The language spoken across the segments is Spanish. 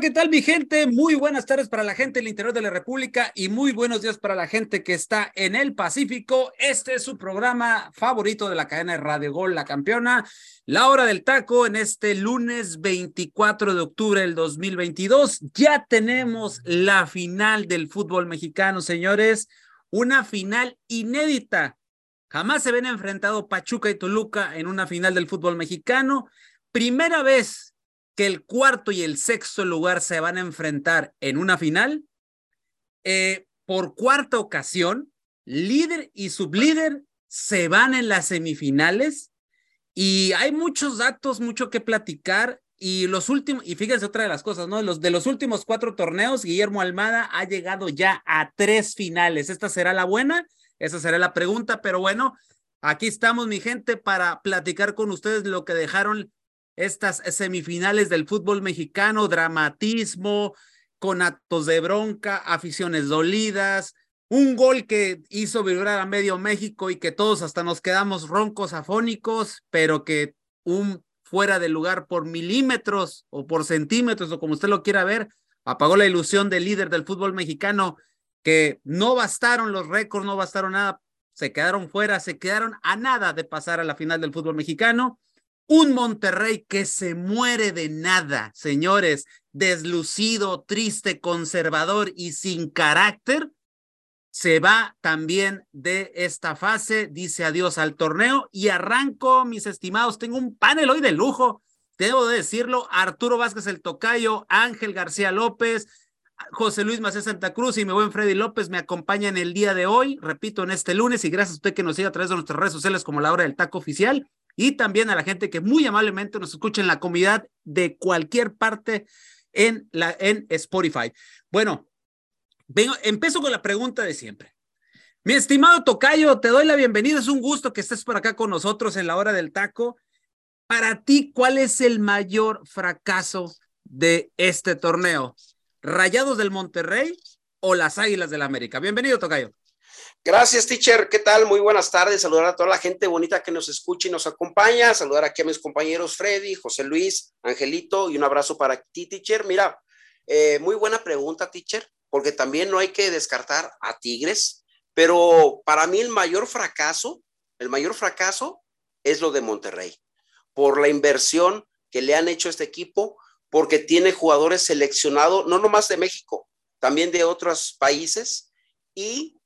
¿Qué tal mi gente? Muy buenas tardes para la gente del interior de la República y muy buenos días para la gente que está en el Pacífico. Este es su programa favorito de la cadena de Radio Gol, la campeona, la hora del taco en este lunes 24 de octubre del 2022. Ya tenemos la final del fútbol mexicano, señores, una final inédita. Jamás se ven enfrentado Pachuca y Toluca en una final del fútbol mexicano. Primera vez que el cuarto y el sexto lugar se van a enfrentar en una final. Eh, por cuarta ocasión, líder y sublíder se van en las semifinales y hay muchos datos, mucho que platicar. Y los últimos, y fíjense otra de las cosas, ¿no? Los, de los últimos cuatro torneos, Guillermo Almada ha llegado ya a tres finales. ¿Esta será la buena? Esa será la pregunta, pero bueno, aquí estamos, mi gente, para platicar con ustedes lo que dejaron estas semifinales del fútbol mexicano, dramatismo, con actos de bronca, aficiones dolidas, un gol que hizo vibrar a medio México y que todos hasta nos quedamos roncos, afónicos, pero que un fuera de lugar por milímetros o por centímetros o como usted lo quiera ver, apagó la ilusión del líder del fútbol mexicano, que no bastaron los récords, no bastaron nada, se quedaron fuera, se quedaron a nada de pasar a la final del fútbol mexicano un Monterrey que se muere de nada, señores, deslucido, triste, conservador y sin carácter, se va también de esta fase, dice adiós al torneo. Y arranco, mis estimados, tengo un panel hoy de lujo, debo de decirlo, Arturo Vázquez el Tocayo, Ángel García López, José Luis Macé Santa Cruz y mi buen Freddy López me acompañan el día de hoy, repito, en este lunes y gracias a usted que nos sigue a través de nuestras redes sociales como la hora del taco oficial y también a la gente que muy amablemente nos escucha en la comunidad de cualquier parte en, la, en Spotify. Bueno, vengo, empiezo con la pregunta de siempre. Mi estimado Tocayo, te doy la bienvenida. Es un gusto que estés por acá con nosotros en la hora del taco. Para ti, ¿cuál es el mayor fracaso de este torneo? ¿Rayados del Monterrey o las Águilas del América? Bienvenido, Tocayo. Gracias, teacher. ¿Qué tal? Muy buenas tardes. Saludar a toda la gente bonita que nos escucha y nos acompaña. Saludar aquí a mis compañeros Freddy, José Luis, Angelito y un abrazo para ti, teacher. Mira, eh, muy buena pregunta, teacher, porque también no hay que descartar a Tigres, pero para mí el mayor fracaso, el mayor fracaso es lo de Monterrey, por la inversión que le han hecho a este equipo, porque tiene jugadores seleccionados, no nomás de México, también de otros países y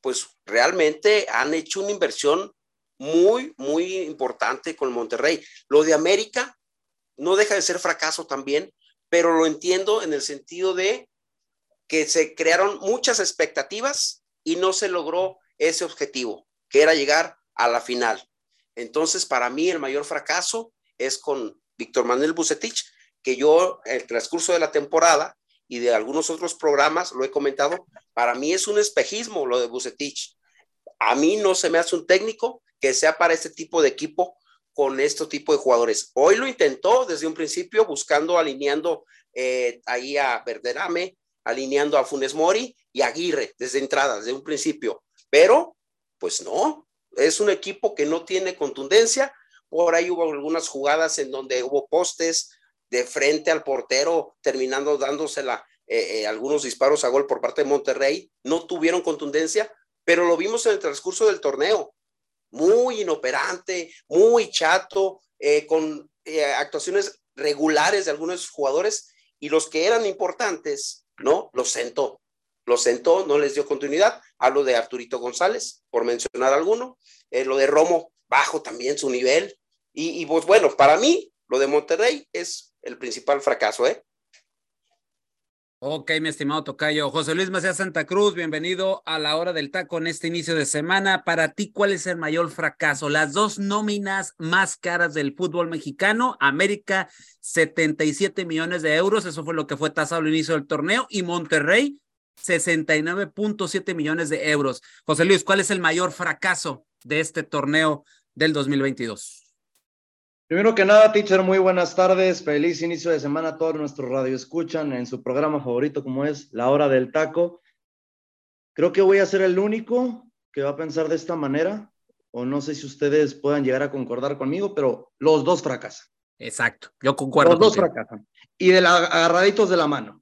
pues realmente han hecho una inversión muy, muy importante con Monterrey. Lo de América no deja de ser fracaso también, pero lo entiendo en el sentido de que se crearon muchas expectativas y no se logró ese objetivo, que era llegar a la final. Entonces, para mí el mayor fracaso es con Víctor Manuel Bucetich, que yo el transcurso de la temporada y de algunos otros programas, lo he comentado, para mí es un espejismo lo de Bucetich. A mí no se me hace un técnico que sea para este tipo de equipo con este tipo de jugadores. Hoy lo intentó desde un principio, buscando, alineando eh, ahí a Verderame, alineando a Funes Mori y a Aguirre desde entrada, desde un principio. Pero, pues no, es un equipo que no tiene contundencia. Por ahí hubo algunas jugadas en donde hubo postes, de frente al portero, terminando dándosela eh, eh, algunos disparos a gol por parte de Monterrey. No tuvieron contundencia, pero lo vimos en el transcurso del torneo. Muy inoperante, muy chato, eh, con actuaciones regulares de algunos jugadores y los que eran importantes, ¿no? Los sentó. Los sentó, no les dio continuidad. Hablo de Arturito González, por mencionar alguno. lo de Romo, bajo también su nivel. Y, y pues bueno, para mí, lo de Monterrey es el principal fracaso, ¿eh? Ok, mi estimado Tocayo. José Luis Macías Santa Cruz, bienvenido a la hora del taco en este inicio de semana. Para ti, ¿cuál es el mayor fracaso? Las dos nóminas más caras del fútbol mexicano, América, 77 millones de euros, eso fue lo que fue tasado al inicio del torneo, y Monterrey, 69.7 millones de euros. José Luis, ¿cuál es el mayor fracaso de este torneo del 2022? Primero que nada, teacher, muy buenas tardes. Feliz inicio de semana a todos nuestros radioescuchan en su programa favorito, como es La Hora del Taco. Creo que voy a ser el único que va a pensar de esta manera, o no sé si ustedes puedan llegar a concordar conmigo, pero los dos fracasan. Exacto, yo concuerdo. Los dos fracasan. Y de la, agarraditos de la mano.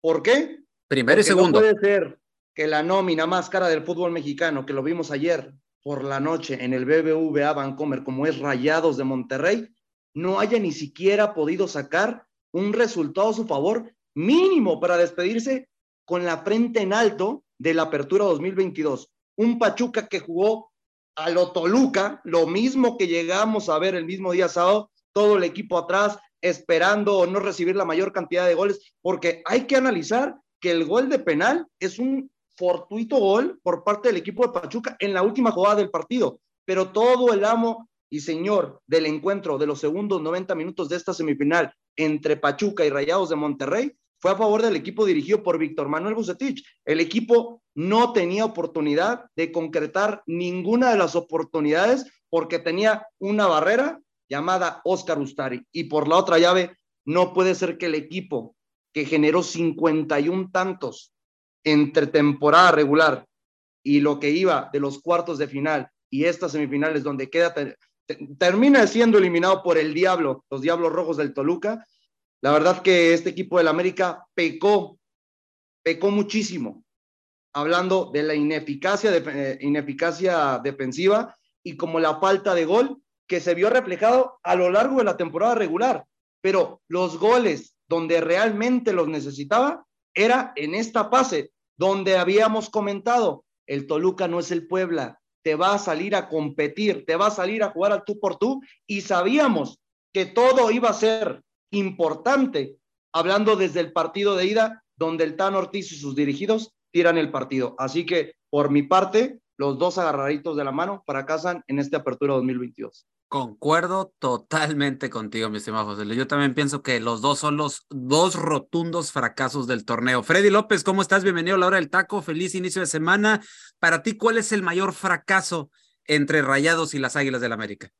¿Por qué? Primero y segundo. No puede ser que la nómina más cara del fútbol mexicano, que lo vimos ayer, por la noche en el BBVA Bancomer, como es Rayados de Monterrey, no haya ni siquiera podido sacar un resultado a su favor mínimo para despedirse con la frente en alto de la apertura 2022. Un Pachuca que jugó a lo Toluca, lo mismo que llegamos a ver el mismo día sábado, todo el equipo atrás esperando no recibir la mayor cantidad de goles, porque hay que analizar que el gol de penal es un fortuito gol por parte del equipo de Pachuca en la última jugada del partido, pero todo el amo y señor del encuentro de los segundos 90 minutos de esta semifinal entre Pachuca y Rayados de Monterrey fue a favor del equipo dirigido por Víctor Manuel Bucetich. El equipo no tenía oportunidad de concretar ninguna de las oportunidades porque tenía una barrera llamada Oscar Ustari. Y por la otra llave, no puede ser que el equipo que generó 51 tantos entre temporada regular y lo que iba de los cuartos de final y estas semifinales donde queda termina siendo eliminado por el Diablo, los Diablos Rojos del Toluca. La verdad que este equipo del América pecó, pecó muchísimo, hablando de la ineficacia, eh, ineficacia defensiva y como la falta de gol que se vio reflejado a lo largo de la temporada regular. Pero los goles donde realmente los necesitaba era en esta fase donde habíamos comentado, el Toluca no es el Puebla, te va a salir a competir, te va a salir a jugar al tú por tú y sabíamos que todo iba a ser importante, hablando desde el partido de ida, donde el Tan Ortiz y sus dirigidos tiran el partido. Así que, por mi parte, los dos agarraditos de la mano fracasan en esta apertura 2022. Concuerdo totalmente contigo, mi estimado José. Yo también pienso que los dos son los dos rotundos fracasos del torneo. Freddy López, ¿cómo estás? Bienvenido a la hora del taco. Feliz inicio de semana. Para ti, ¿cuál es el mayor fracaso entre Rayados y las Águilas del América?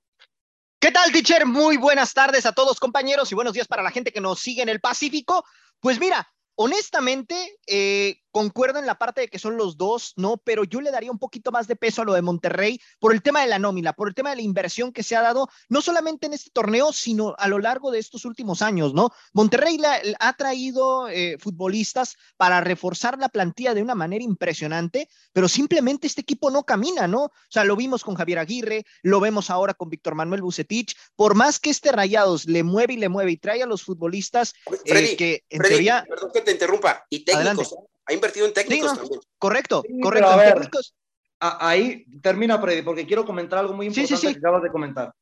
¿Qué tal, teacher? Muy buenas tardes a todos, compañeros, y buenos días para la gente que nos sigue en el Pacífico. Pues mira, honestamente, eh, concuerdo en la parte de que son los dos, ¿no? Pero yo le daría un poquito más de peso a lo de Monterrey por el tema de la nómina, por el tema de la inversión que se ha dado, no solamente en este torneo, sino a lo largo de estos últimos años, ¿no? Monterrey ha traído eh, futbolistas para reforzar la plantilla de una manera impresionante, pero simplemente este equipo no camina, ¿no? O sea, lo vimos con Javier Aguirre, lo vemos ahora con Víctor Manuel Bucetich, por más que este Rayados le mueve y le mueve y trae a los futbolistas eh, que en teoría... Perdón que te interrumpa, y técnicos. Ha invertido en técnicos también. Correcto, correcto. A ver, ahí termina, Freddy, porque quiero comentar algo muy importante que acabas de comentar.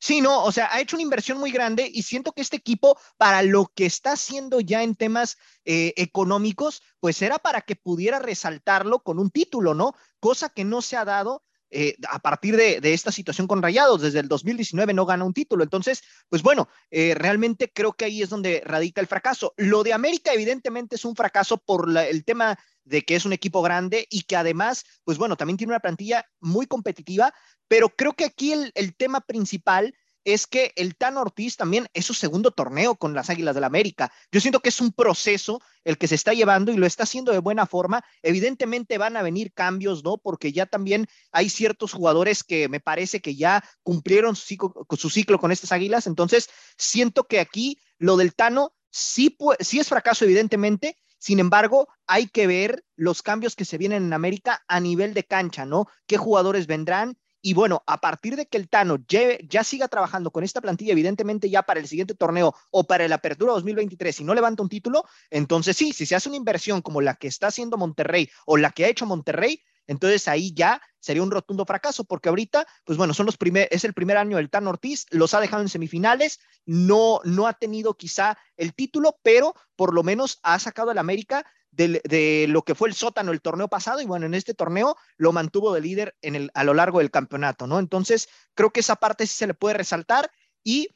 Sí, no, o sea, ha hecho una inversión muy grande y siento que este equipo, para lo que está haciendo ya en temas eh, económicos, pues era para que pudiera resaltarlo con un título, ¿no? Cosa que no se ha dado eh, a partir de, esta situación con Rayados. Desde el 2019 no gana un título. Entonces, pues bueno, eh, realmente creo que ahí es donde radica el fracaso. Lo de América evidentemente es un fracaso por el tema de que es un equipo grande y que además, pues bueno, también tiene una plantilla muy competitiva, pero creo que aquí el tema principal es que el Tan Ortiz también es su segundo torneo con las Águilas del la América. Yo siento que es un proceso el que se está llevando y lo está haciendo de buena forma. Evidentemente van a venir cambios, ¿no? Porque ya también hay ciertos jugadores que me parece que ya cumplieron su ciclo, con estas Águilas. Entonces, siento que aquí lo del Tano sí, sí es fracaso, evidentemente. Sin embargo, hay que ver los cambios que se vienen en América a nivel de cancha, ¿no? ¿Qué jugadores vendrán? Y bueno, a partir de que el Tano ya, siga trabajando con esta plantilla, evidentemente ya para el siguiente torneo o para el Apertura 2023, y no levanta un título, entonces sí, si se hace una inversión como la que está haciendo Monterrey o la que ha hecho Monterrey, entonces ahí ya sería un rotundo fracaso, porque ahorita, pues bueno, son los primer, es el primer año del Tan Ortiz, los ha dejado en semifinales, no, no ha tenido quizá el título, pero por lo menos ha sacado al América de, lo que fue el sótano el torneo pasado y bueno, en este torneo lo mantuvo de líder en el, a lo largo del campeonato, ¿no? Entonces, creo que esa parte sí se le puede resaltar y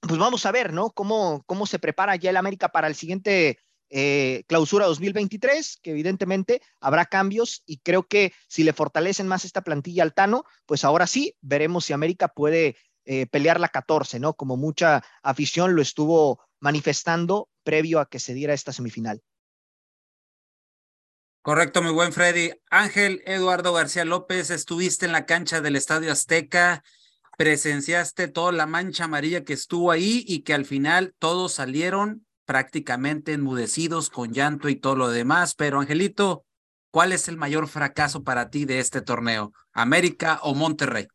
pues vamos a ver, ¿no? Cómo, cómo se prepara ya el América para el siguiente eh, clausura 2023, que evidentemente habrá cambios y creo que si le fortalecen más esta plantilla al Tano, pues ahora sí veremos si América puede eh, pelear la 14, ¿no? Como mucha afición lo estuvo manifestando previo a que se diera esta semifinal. Correcto, mi buen Freddy. Ángel Eduardo García López, estuviste en la cancha del Estadio Azteca, presenciaste toda la mancha amarilla que estuvo ahí y que al final todos salieron prácticamente enmudecidos con llanto y todo lo demás. Pero Angelito, ¿cuál es el mayor fracaso para ti de este torneo? ¿América o Monterrey?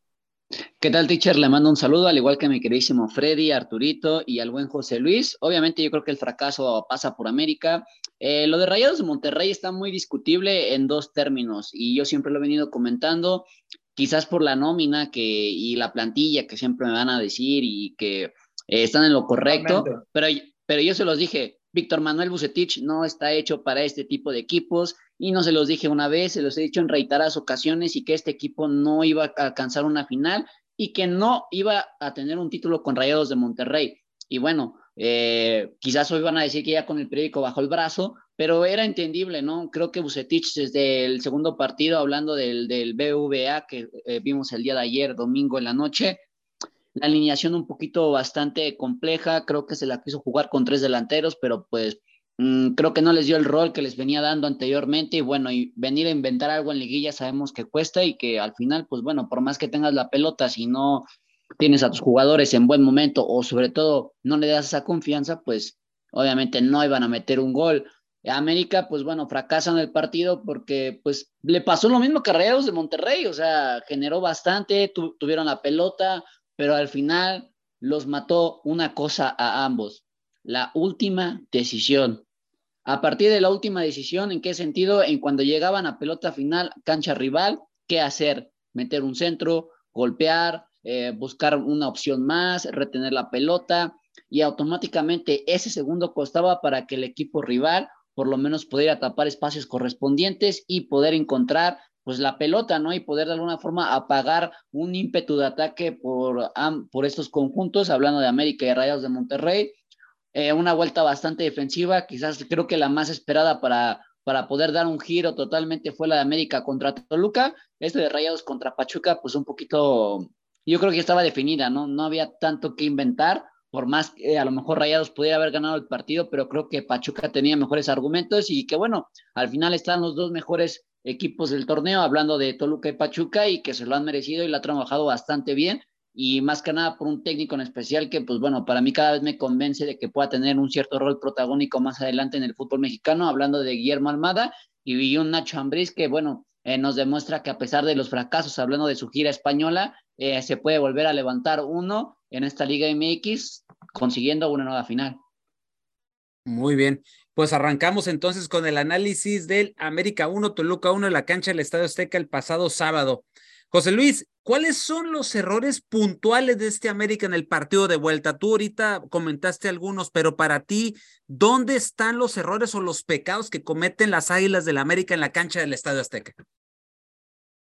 ¿Qué tal, teacher? Le mando un saludo, al igual que mi queridísimo Freddy, Arturito y al buen José Luis. Obviamente, yo creo que el fracaso pasa por América. Eh, lo de Rayados de Monterrey está muy discutible en dos términos y yo siempre lo he venido comentando, quizás por la nómina que, y la plantilla que siempre me van a decir y que eh, están en lo correcto, pero, pero yo se los dije, Víctor Manuel Bucetich no está hecho para este tipo de equipos y no se los dije una vez, se los he dicho en reiteradas ocasiones y que este equipo no iba a alcanzar una final y que no iba a tener un título con Rayados de Monterrey. Y bueno, eh, quizás hoy van a decir que ya con el periódico bajo el brazo, pero era entendible, ¿no? Creo que Bucetich desde el segundo partido, hablando del, del BVA que eh, vimos el día de ayer, domingo en la noche, la alineación un poquito bastante compleja, creo que se la quiso jugar con tres delanteros, pero pues Mm, creo que no les dio el rol que les venía dando anteriormente y bueno, y venir a inventar algo en liguilla sabemos que cuesta y que al final, pues bueno, por más que tengas la pelota, si no tienes a tus jugadores en buen momento o sobre todo no le das esa confianza, pues obviamente no iban a meter un gol. América, pues bueno, fracasan el partido porque pues le pasó lo mismo que a Rayados de Monterrey, o sea, generó bastante, tuvieron la pelota, pero al final los mató una cosa a ambos, la última decisión. A partir de la última decisión, ¿en qué sentido? En cuando llegaban a pelota final, cancha rival, ¿qué hacer? Meter un centro, golpear, eh, buscar una opción más, retener la pelota y automáticamente ese segundo costaba para que el equipo rival por lo menos pudiera tapar espacios correspondientes y poder encontrar pues la pelota, ¿no? Y poder de alguna forma apagar un ímpetu de ataque por, por estos conjuntos, hablando de América y Rayos de Monterrey, eh, una vuelta bastante defensiva, quizás creo que la más esperada para, para poder dar un giro totalmente fue la de América contra Toluca, este de Rayados contra Pachuca, pues un poquito, yo creo que estaba definida, ¿no? No había tanto que inventar, por más que a lo mejor Rayados pudiera haber ganado el partido, pero creo que Pachuca tenía mejores argumentos y que bueno, al final están los dos mejores equipos del torneo, hablando de Toluca y Pachuca, y que se lo han merecido y lo ha trabajado bastante bien y más que nada por un técnico en especial que, pues bueno, para mí cada vez me convence de que pueda tener un cierto rol protagónico más adelante en el fútbol mexicano, hablando de Guillermo Almada y un Nacho Ambriz que, bueno, eh, nos demuestra que a pesar de los fracasos, hablando de su gira española, eh, se puede volver a levantar uno en esta Liga MX, consiguiendo una nueva final. Muy bien, pues arrancamos entonces con el análisis del América 1, Toluca 1 en la cancha del Estadio Azteca el pasado sábado. José Luis, ¿cuáles son los errores puntuales de este América en el partido de vuelta? Tú ahorita comentaste algunos, pero para ti, ¿dónde están los errores o los pecados que cometen las Águilas del América en la cancha del Estadio Azteca?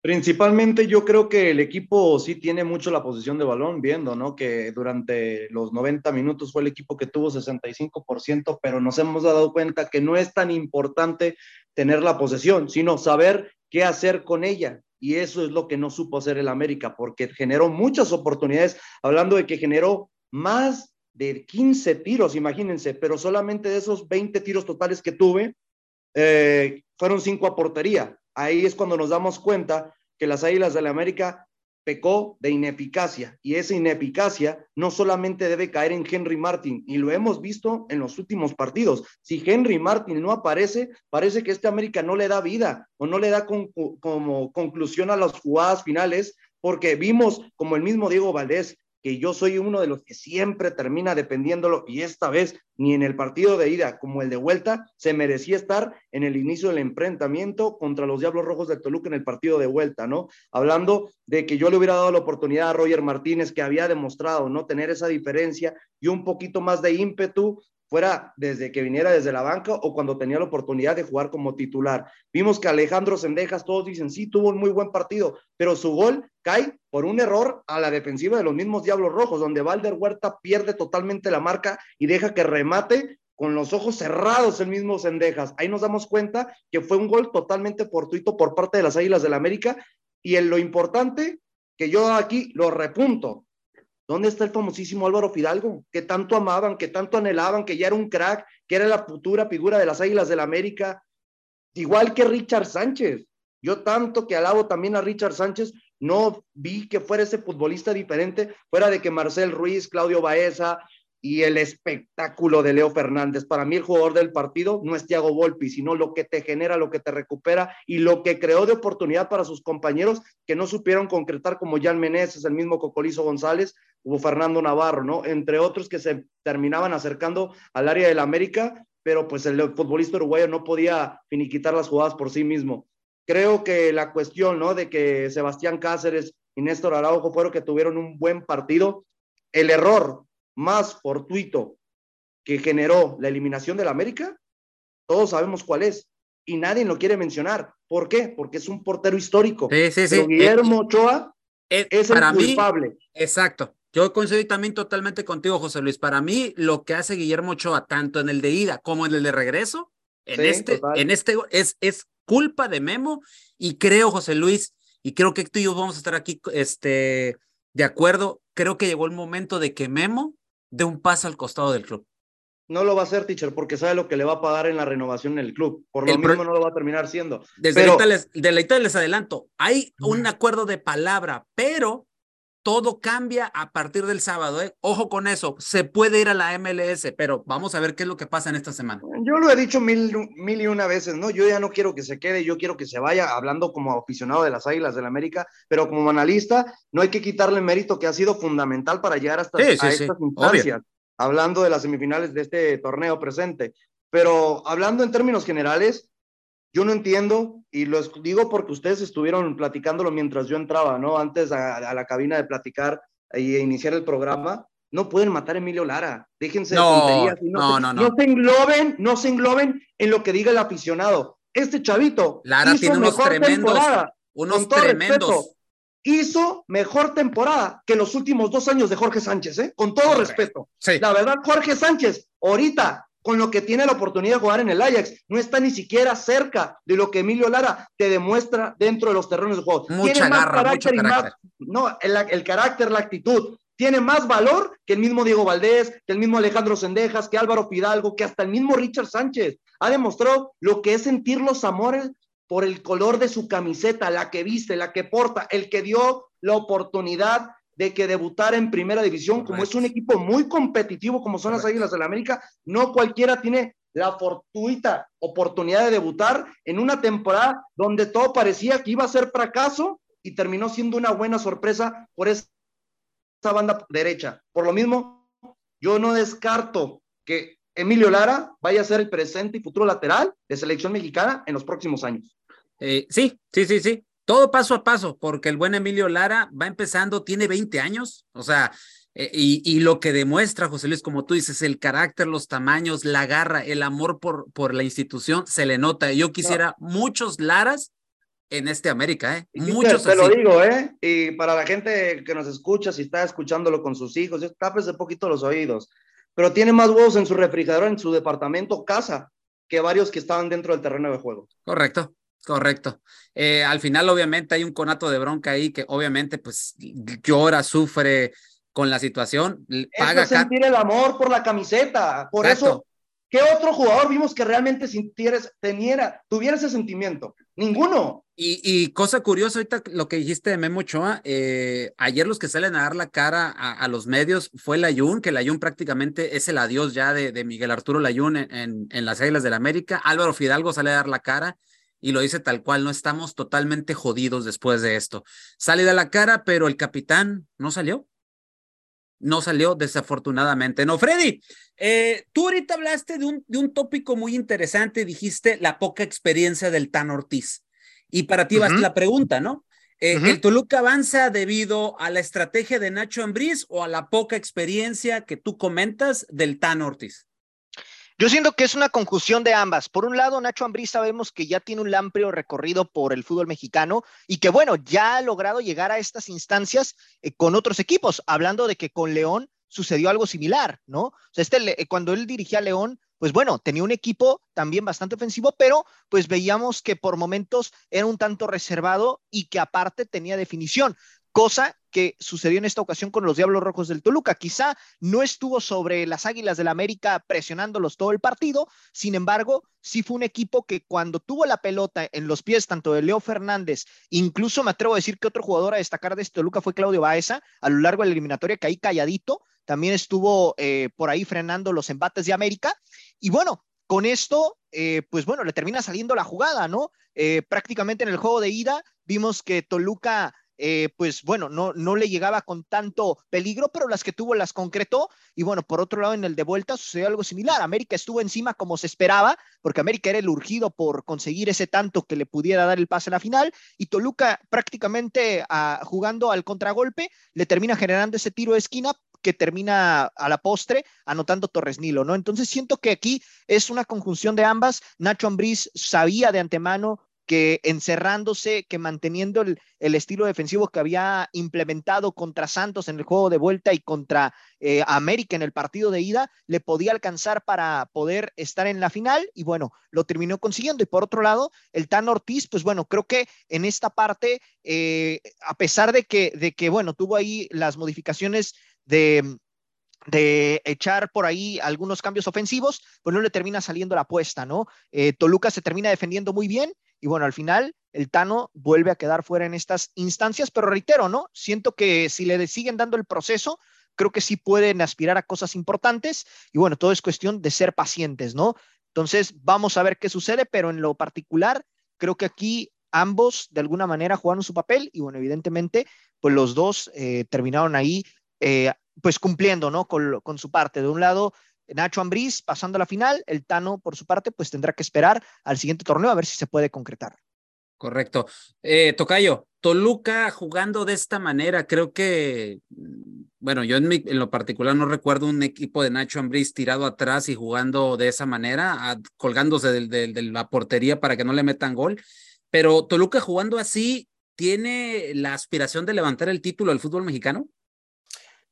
Principalmente yo creo que el equipo sí tiene mucho la posición de balón, viendo, ¿no? Que durante los 90 minutos fue el equipo que tuvo 65%, pero nos hemos dado cuenta que no es tan importante tener la posesión, sino saber qué hacer con ella y eso es lo que no supo hacer el América, porque generó muchas oportunidades, hablando de que generó más de 15 tiros, imagínense, pero solamente de esos 20 tiros totales que tuve, eh, fueron cinco a portería. Ahí es cuando nos damos cuenta que las Águilas del la América pecó de ineficacia y esa ineficacia no solamente debe caer en Henry Martin y lo hemos visto en los últimos partidos. Si Henry Martin no aparece, parece que este América no le da vida o no le da como conclusión a las jugadas finales porque vimos como el mismo Diego Valdés que yo soy uno de los que siempre termina dependiéndolo y esta vez ni en el partido de ida como el de vuelta se merecía estar en el inicio del enfrentamiento contra los Diablos Rojos de Toluca en el partido de vuelta, ¿no? Hablando de que yo le hubiera dado la oportunidad a Roger Martínez que había demostrado no tener esa diferencia y un poquito más de ímpetu fuera desde que viniera desde la banca o cuando tenía la oportunidad de jugar como titular. Vimos que Alejandro Sendejas, todos dicen, sí, tuvo un muy buen partido, pero su gol cae por un error a la defensiva de los mismos Diablos Rojos, donde Valder Huerta pierde totalmente la marca y deja que remate con los ojos cerrados el mismo Sendejas. Ahí nos damos cuenta que fue un gol totalmente fortuito por parte de las Águilas del la América y en lo importante que yo aquí lo repunto, ¿Dónde está el famosísimo Álvaro Fidalgo? Que tanto amaban, que tanto anhelaban, que ya era un crack, que era la futura figura de las Águilas del la América. Igual que Richard Sánchez. Yo tanto que alabo también a Richard Sánchez, no vi que fuera ese futbolista diferente, fuera de que Marcel Ruiz, Claudio Baeza, y el espectáculo de Leo Fernández. Para mí el jugador del partido no es Thiago Volpi, sino lo que te genera, lo que te recupera y lo que creó de oportunidad para sus compañeros que no supieron concretar como Jan Meneses, el mismo Cocolizo González o Fernando Navarro, ¿no? Entre otros que se terminaban acercando al área del América, pero pues el futbolista uruguayo no podía finiquitar las jugadas por sí mismo. Creo que la cuestión, ¿no? De que Sebastián Cáceres y Néstor Araujo fueron que tuvieron un buen partido. El error más fortuito que generó la eliminación del América, todos sabemos cuál es. Y nadie lo quiere mencionar. ¿Por qué? Porque es un portero histórico. Sí, sí, sí. Guillermo Ochoa es, el culpable. exacto. Yo coincido también totalmente contigo, José Luis. Para mí, lo que hace Guillermo Ochoa, tanto en el de ida como en el de regreso, en este, en este es, es culpa de Memo. Y creo, José Luis, y creo que tú y yo vamos a estar aquí este, de acuerdo. Creo que llegó el momento de que Memo de un paso al costado del club. No lo va a hacer, teacher, porque sabe lo que le va a pagar en la renovación en el club. Por lo mismo no lo va a terminar siendo. Desde pero... ahorita les, de la les adelanto, hay un acuerdo de palabra, pero todo cambia a partir del sábado. ¿eh? Ojo con eso, se puede ir a la MLS, pero vamos a ver qué es lo que pasa en esta semana. Yo lo he dicho mil, mil y una veces, ¿no? Yo ya no quiero que se quede, yo quiero que se vaya, hablando como aficionado de las Águilas del América, pero como analista, no hay que quitarle mérito que ha sido fundamental para llegar hasta a estas instancias hablando de las semifinales de este torneo presente. Pero hablando en términos generales, yo no entiendo, y lo digo porque ustedes estuvieron platicándolo mientras yo entraba, ¿no? Antes a, la cabina de platicar y iniciar el programa, no pueden matar a Emilio Lara. Déjense no, de tonterías. No, no, no, no, se engloben, no se engloben en lo que diga el aficionado. Este chavito. Lara tiene unos tremendos. Unos tremendos hizo mejor temporada que los últimos dos años de Jorge Sánchez, ¿eh? con todo respeto. La verdad, Jorge Sánchez, ahorita, con lo que tiene la oportunidad de jugar en el Ajax, no está ni siquiera cerca de lo que Emilio Lara te demuestra dentro de los terrenos de juego. Mucha tiene más garra, carácter mucho carácter. no, el, el carácter, la actitud, tiene más valor que el mismo Diego Valdés, que el mismo Alejandro Sendejas, que Álvaro Fidalgo, que hasta el mismo Richard Sánchez. Ha demostrado lo que es sentir los amores por el color de su camiseta, la que viste, la que porta, el que dio la oportunidad de que debutara en primera división, como es un equipo muy competitivo como son las Águilas del la América, no cualquiera tiene la fortuita oportunidad de debutar en una temporada donde todo parecía que iba a ser fracaso y terminó siendo una buena sorpresa por esa banda derecha. Por lo mismo, yo no descarto que Emilio Lara vaya a ser el presente y futuro lateral de selección mexicana en los próximos años. Eh, sí, sí, sí, sí. Todo paso a paso, porque el buen Emilio Lara va empezando, tiene 20 años, o sea, eh, y, y, lo que demuestra, José Luis, como tú dices, el carácter, los tamaños, la garra, el amor por, por la institución, se le nota. Yo quisiera muchos Laras en este América, ¿eh? Muchos Te lo digo, ¿eh? Y para la gente que nos escucha, si está escuchándolo con sus hijos, tápese poquito los oídos pero tiene más huevos en su refrigerador, en su departamento, casa, que varios que estaban dentro del terreno de juego. Correcto, correcto. Eh, al final, obviamente, hay un conato de bronca ahí que obviamente, pues, llora, sufre con la situación. Paga es sentir el amor por la camiseta. Por eso, ¿qué otro jugador vimos que realmente sintieras, teniera, tuviera ese sentimiento? Ninguno. Y, cosa curiosa, ahorita lo que dijiste de Memo Ochoa, eh, ayer los que salen a dar la cara a, los medios fue Layun, que Layun prácticamente es el adiós ya de, Miguel Arturo Layun en, en, las Águilas del América. Álvaro Fidalgo sale a dar la cara y lo dice tal cual, no estamos totalmente jodidos después de esto. Sale de la cara, pero el capitán no salió. No salió desafortunadamente. No, Freddy, eh, tú ahorita hablaste de un, de un tópico muy interesante, dijiste la poca experiencia del Tan Ortiz. Y para ti va la pregunta, ¿no? Eh, ¿El Toluca avanza debido a la estrategia de Nacho Ambriz o a la poca experiencia que tú comentas del Tan Ortiz? Yo siento que es una conjunción de ambas. Por un lado, Nacho Ambriz sabemos que ya tiene un amplio recorrido por el fútbol mexicano y que, bueno, ya ha logrado llegar a estas instancias eh, con otros equipos, hablando de que con León sucedió algo similar, ¿no? O sea, este, eh, cuando él dirigía a León, pues bueno, tenía un equipo también bastante ofensivo, pero pues veíamos que por momentos era un tanto reservado y que aparte tenía definición cosa que sucedió en esta ocasión con los Diablos Rojos del Toluca. Quizá no estuvo sobre las Águilas del la América presionándolos todo el partido, sin embargo, sí fue un equipo que cuando tuvo la pelota en los pies tanto de Leo Fernández, incluso me atrevo a decir que otro jugador a destacar de este Toluca fue Claudio Baeza, a lo largo de la eliminatoria que ahí calladito, también estuvo eh, por ahí frenando los embates de América. Y bueno, con esto, eh, pues bueno, le termina saliendo la jugada, ¿no? Eh, prácticamente en el juego de ida vimos que Toluca eh, pues bueno, no, no le llegaba con tanto peligro, pero las que tuvo las concretó. Y bueno, por otro lado, en el de vuelta sucedió algo similar. América estuvo encima como se esperaba, porque América era el urgido por conseguir ese tanto que le pudiera dar el pase a la final. Y Toluca prácticamente ah, jugando al contragolpe, le termina generando ese tiro de esquina que termina a la postre anotando Torres Nilo, ¿no? Entonces siento que aquí es una conjunción de ambas. Nacho Ambriz sabía de antemano que encerrándose, que manteniendo el, estilo defensivo que había implementado contra Santos en el juego de vuelta y contra eh, América en el partido de ida, le podía alcanzar para poder estar en la final y bueno, lo terminó consiguiendo. Y por otro lado, el Tan Ortiz, pues bueno, creo que en esta parte, eh, a pesar de que, de que, bueno, tuvo ahí las modificaciones de, echar por ahí algunos cambios ofensivos, pues no le termina saliendo la apuesta, ¿no? Eh, Toluca se termina defendiendo muy bien y bueno, al final el Tano vuelve a quedar fuera en estas instancias, pero reitero, ¿no? Siento que si le siguen dando el proceso, creo que sí pueden aspirar a cosas importantes y bueno, todo es cuestión de ser pacientes, ¿no? Entonces, vamos a ver qué sucede, pero en lo particular, creo que aquí ambos de alguna manera jugaron su papel y bueno, evidentemente, pues los dos eh, terminaron ahí, eh, pues cumpliendo, ¿no? Con, con su parte. De un lado, Nacho Ambriz pasando a la final, el Tano por su parte pues tendrá que esperar al siguiente torneo a ver si se puede concretar. Correcto. Eh, Tocayo, Toluca jugando de esta manera, creo que, bueno, yo en, lo particular no recuerdo un equipo de Nacho Ambriz tirado atrás y jugando de esa manera, colgándose de, la portería para que no le metan gol, pero Toluca jugando así, ¿tiene la aspiración de levantar el título del fútbol mexicano?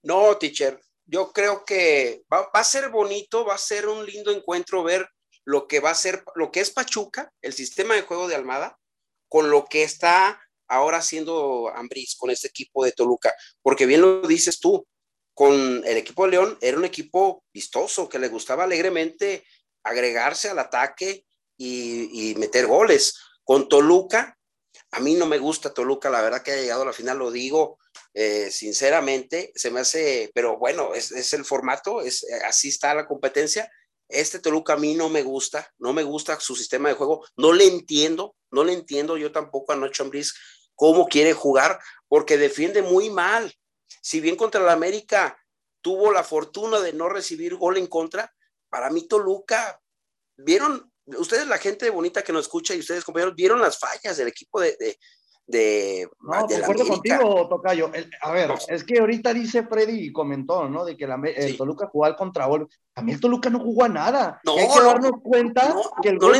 No, teacher, yo creo que va, a ser bonito, va a ser un lindo encuentro ver lo que va a ser, lo que es Pachuca, el sistema de juego de Almada, con lo que está ahora haciendo Ambriz con este equipo de Toluca, porque bien lo dices tú, con el equipo de León era un equipo vistoso, que le gustaba alegremente agregarse al ataque y, y meter goles. Con Toluca, a mí no me gusta Toluca, la verdad que ha llegado a la final, lo digo, eh, sinceramente, se me hace, pero bueno, es, el formato, es, eh, así está la competencia. Este Toluca a mí no me gusta, no me gusta su sistema de juego, no le entiendo, no le entiendo yo tampoco a Nacho Ambriz cómo quiere jugar, porque defiende muy mal. Si bien contra la América tuvo la fortuna de no recibir gol en contra, para mí Toluca, vieron, ustedes la gente bonita que nos escucha y ustedes compañeros, vieron las fallas del equipo de. No, de contigo, Tocayo. a ver, es que ahorita dice Freddy y comentó, ¿no? De que el Toluca jugó al contragol. A mí el Toluca no jugó a nada. No, hay que darnos cuenta que el gol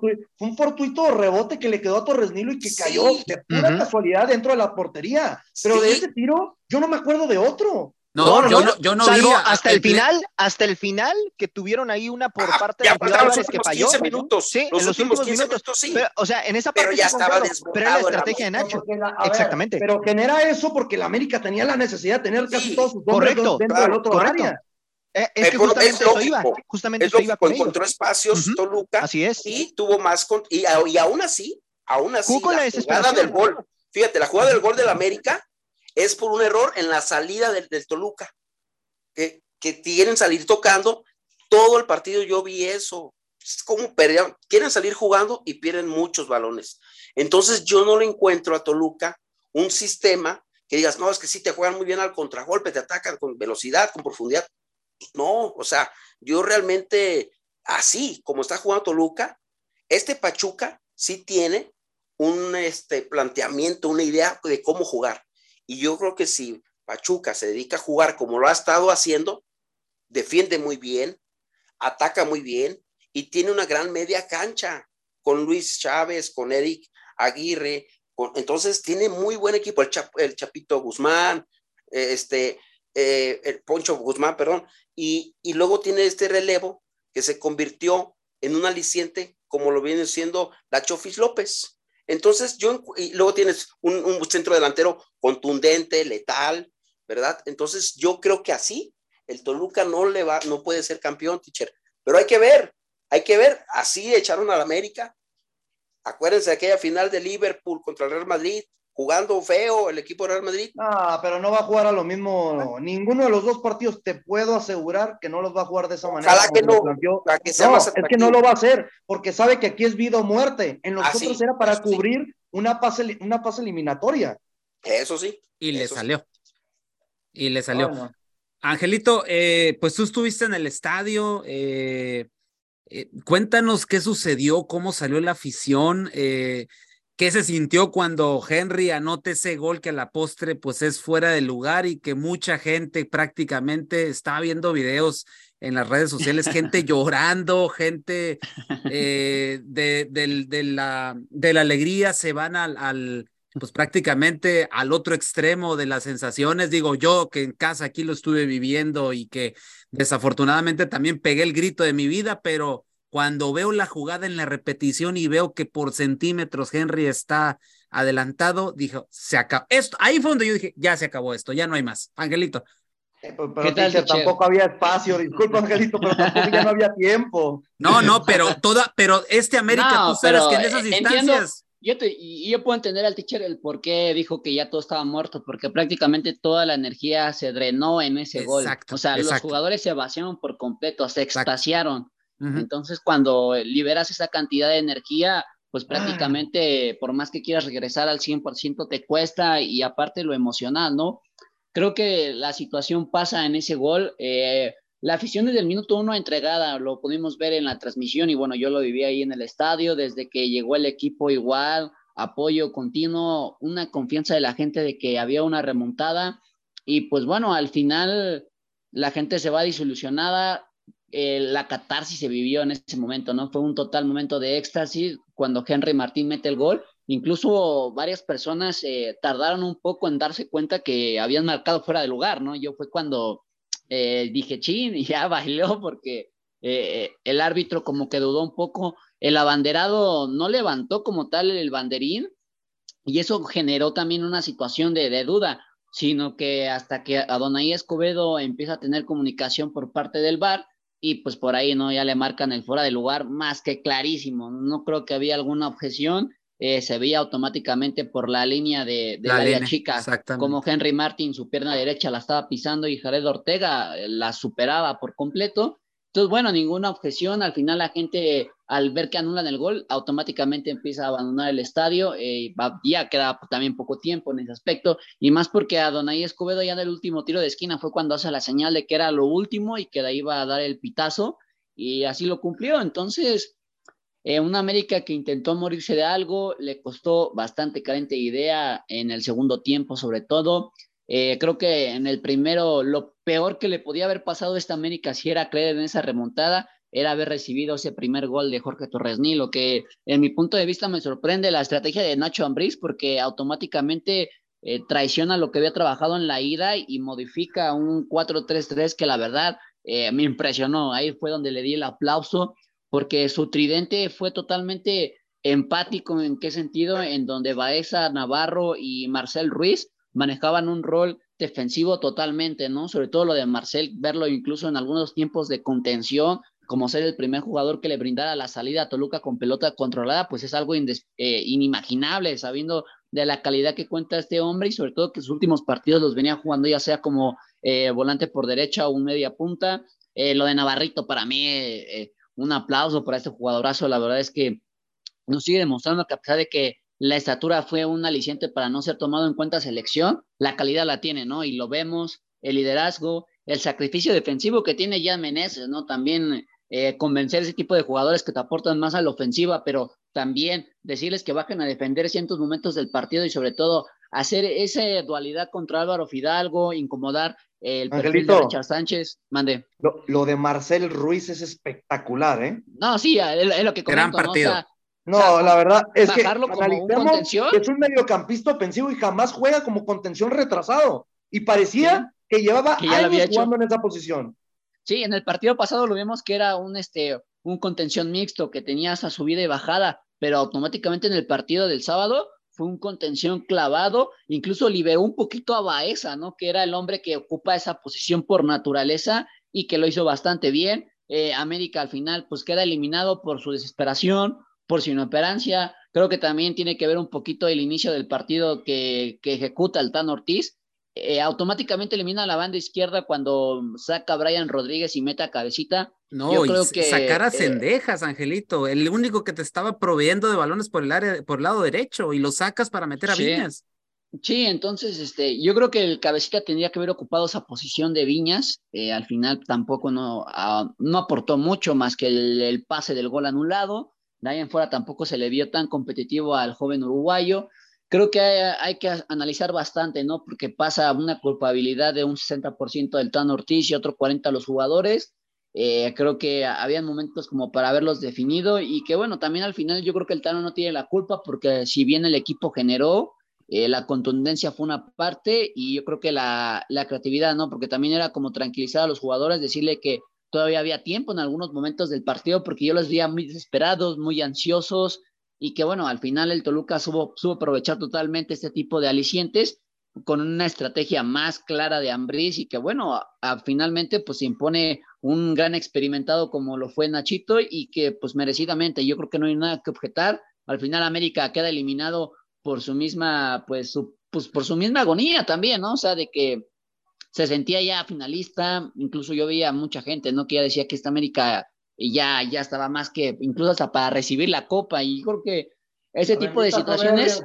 fue, un fortuito rebote que le quedó a Torres Nilo y que cayó de pura casualidad dentro de la portería. Pero de ese tiro, yo no me acuerdo de otro. No, yo no, yo no hasta el final, hasta el final que tuvieron ahí una por ah, parte de Álvarez que falló. 15 minutos, sí, en los últimos minutos, sí. o sea, en esa parte pero ya estaba pero era la estrategia de Nacho. Exactamente. pero genera eso porque la América tenía la necesidad de tener casi todos sus correcto, dentro del otro correcto. área. Eh, es que justamente eso iba, justamente eso iba con encontró espacios Toluca así es. y tuvo más y, y aún así, aún así la, la jugada del gol, fíjate, la jugada del gol del América es por un error en la salida del, Toluca, que, que quieren salir tocando. Todo el partido yo vi eso. como perdieron, quieren salir jugando y pierden muchos balones. Entonces yo no le encuentro a Toluca un sistema que digas, no, es que sí te juegan muy bien al contragolpe, te atacan con velocidad, con profundidad. No, o sea, yo realmente así como está jugando Toluca, este Pachuca sí tiene un este, planteamiento, una idea de cómo jugar. Y yo creo que si Pachuca se dedica a jugar como lo ha estado haciendo, defiende muy bien, ataca muy bien y tiene una gran media cancha con Luis Chávez, con Eric Aguirre. entonces tiene muy buen equipo, el, Chapito Guzmán, este, eh, el Poncho Guzmán, perdón, y, y luego tiene este relevo que se convirtió en un aliciente como lo viene siendo la Chofis López. Entonces, yo, y luego tienes un, centro delantero contundente, letal, ¿verdad? Entonces, yo creo que así el Toluca no le va, no puede ser campeón, teacher. Pero hay que ver, hay que ver, así echaron al América. Acuérdense de aquella final de Liverpool contra el Real Madrid, jugando feo el equipo de Real Madrid. Ah, pero no va a jugar a lo mismo. Ninguno de los dos partidos te puedo asegurar que no los va a jugar de esa manera. Ojalá que no. Que sea no es que no lo va a hacer, porque sabe que aquí es vida o muerte. En los ah, otros era para cubrir una, pase, una pase eliminatoria. Eso sí. Y le salió. Y le salió. Angelito, eh, pues tú estuviste en el estadio. Eh, eh, cuéntanos qué sucedió, cómo salió la afición. Eh, ¿Qué se sintió cuando Henry anota ese gol que a la postre pues es fuera de lugar y que mucha gente prácticamente está viendo videos en las redes sociales, gente llorando, gente eh, de, de, la, de la alegría se van al, al, pues prácticamente al otro extremo de las sensaciones. Digo yo que en casa aquí lo estuve viviendo y que desafortunadamente también pegué el grito de mi vida, pero cuando veo la jugada en la repetición y veo que por centímetros Henry está adelantado, dije, se acabó. Esto, ahí fue donde yo dije, ya se acabó esto, ya no hay más. Angelito. Eh, pero, pero tampoco había espacio, disculpa Angelito, pero tampoco ya no había tiempo. No, no, pero toda, pero este América, tú sabes que en esas eh, instancias. Yo, te, yo puedo entender al teacher el por qué dijo que ya todo estaba muerto, porque prácticamente toda la energía se drenó en ese gol. O sea, los jugadores se vaciaron por completo, se extasiaron. Entonces, cuando liberas esa cantidad de energía, pues ah. prácticamente, por más que quieras regresar al 100%, te cuesta y aparte lo emocional, ¿no? Creo que la situación pasa en ese gol. Eh, la afición desde el minuto uno entregada, lo pudimos ver en la transmisión y bueno, yo lo viví ahí en el estadio, desde que llegó el equipo igual, apoyo continuo, una confianza de la gente de que había una remontada y pues bueno, al final la gente se va desilusionada, eh, la catarsis se vivió en ese momento, ¿no? Fue un total momento de éxtasis cuando Henry Martín mete el gol. Incluso varias personas eh, tardaron un poco en darse cuenta que habían marcado fuera de lugar, ¿no? Yo fue cuando eh, dije, chin, y ya bailó porque el árbitro como que dudó un poco. El abanderado no levantó como tal el banderín y eso generó también una situación de, de duda, sino que hasta que Adonai Escobedo empieza a tener comunicación por parte del VAR, y pues por ahí no ya le marcan el fuera de lugar más que clarísimo. No creo que había alguna objeción. Eh, se veía automáticamente por la línea de, de la, chica, como Henry Martin, su pierna derecha la estaba pisando y Jared Ortega eh, la superaba por completo. Entonces, bueno, ninguna objeción. Al final la gente, al ver que anulan el gol, automáticamente empieza a abandonar el estadio. Eh, ya queda también poco tiempo en ese aspecto. Y más porque a Donay Escobedo ya en el último tiro de esquina fue cuando hace la señal de que era lo último y que de ahí iba a dar el pitazo. Y así lo cumplió. Entonces, eh, una América que intentó morirse de algo, le costó bastante carente de idea en el segundo tiempo, sobre todo. Eh, creo que en el primero lo peor que le podía haber pasado a esta América si era creer en esa remontada era haber recibido ese primer gol de Jorge Torres lo que en mi punto de vista me sorprende la estrategia de Nacho Ambriz porque automáticamente eh, traiciona lo que había trabajado en la ida y modifica un 4-3-3 que la verdad eh, me impresionó. Ahí fue donde le di el aplauso porque su tridente fue totalmente empático en qué sentido, en donde Baeza, Navarro y Marcel Ruiz manejaban un rol defensivo totalmente, ¿no? Sobre todo lo de Marcel, verlo incluso en algunos tiempos de contención, como ser el primer jugador que le brindara la salida a Toluca con pelota controlada, pues es algo eh, inimaginable, sabiendo de la calidad que cuenta este hombre y sobre todo que sus últimos partidos los venía jugando ya sea como eh, volante por derecha o un media punta. Eh, lo de Navarrito para mí, un aplauso para este jugadorazo. La verdad es que nos sigue demostrando que a pesar de que la estatura fue un aliciente para no ser tomado en cuenta selección, la calidad la tiene, ¿no? Y lo vemos, el liderazgo, el sacrificio defensivo que tiene ya Meneses, ¿no? También eh, convencer ese tipo de jugadores que te aportan más a la ofensiva, pero también decirles que bajen a defender ciertos momentos del partido y sobre todo hacer esa dualidad contra Álvaro Fidalgo, incomodar el perfil de Richard Sánchez. Mande. Lo, de Marcel Ruiz es espectacular, ¿eh? No, sí, es, lo que comento, Gran partido. ¿no? la verdad es que, es un mediocampista ofensivo y jamás juega como contención retrasado. Y parecía que llevaba años jugando en esa posición. Sí, en el partido pasado lo vimos que era un, este, un contención mixto que tenía esa subida y bajada, pero automáticamente en el partido del sábado fue un contención clavado, incluso liberó un poquito a Baeza, ¿no? Que era el hombre que ocupa esa posición por naturaleza y que lo hizo bastante bien. Eh, América al final pues queda eliminado por su desesperación, por su inoperancia. Creo que también tiene que ver un poquito el inicio del partido que, que ejecuta el Tan Ortiz, eh, automáticamente elimina a la banda izquierda cuando saca a Brian Rodríguez y mete a cabecita. No, Yo creo que, sacar a eh, Cendejas, Angelito, el único que te estaba proveyendo de balones por el área, por el lado derecho, y lo sacas para meter a Viñas. Sí, entonces este, yo creo que el cabecita tendría que haber ocupado esa posición de Viñas. Eh, al final tampoco no, ah, no aportó mucho más que el, el, pase del gol anulado. De ahí en fuera tampoco se le vio tan competitivo al joven uruguayo creo que hay, que analizar bastante, ¿no? Porque pasa una culpabilidad de un 60% del Tan Ortiz y otro 40% a los jugadores. Eh, creo que habían momentos como para haberlos definido y que bueno, también al final yo creo que el Tano no tiene la culpa porque si bien el equipo generó, eh, la contundencia fue una parte y yo creo que la, la, creatividad, ¿no? Porque también era como tranquilizar a los jugadores, decirle que todavía había tiempo en algunos momentos del partido porque yo los veía muy desesperados, muy ansiosos, y que bueno, al final el Toluca supo, aprovechar totalmente este tipo de alicientes con una estrategia más clara de Ambriz y que bueno, finalmente pues se impone un gran experimentado como lo fue Nachito y que pues merecidamente yo creo que no hay nada que objetar. Al final América queda eliminado por su misma pues, pues por su misma agonía también, ¿no? O sea, de que se sentía ya finalista, incluso yo veía mucha gente, ¿no? Que ya decía que esta América y ya, ya estaba más que incluso hasta para recibir la copa. Y creo que ese tipo de situaciones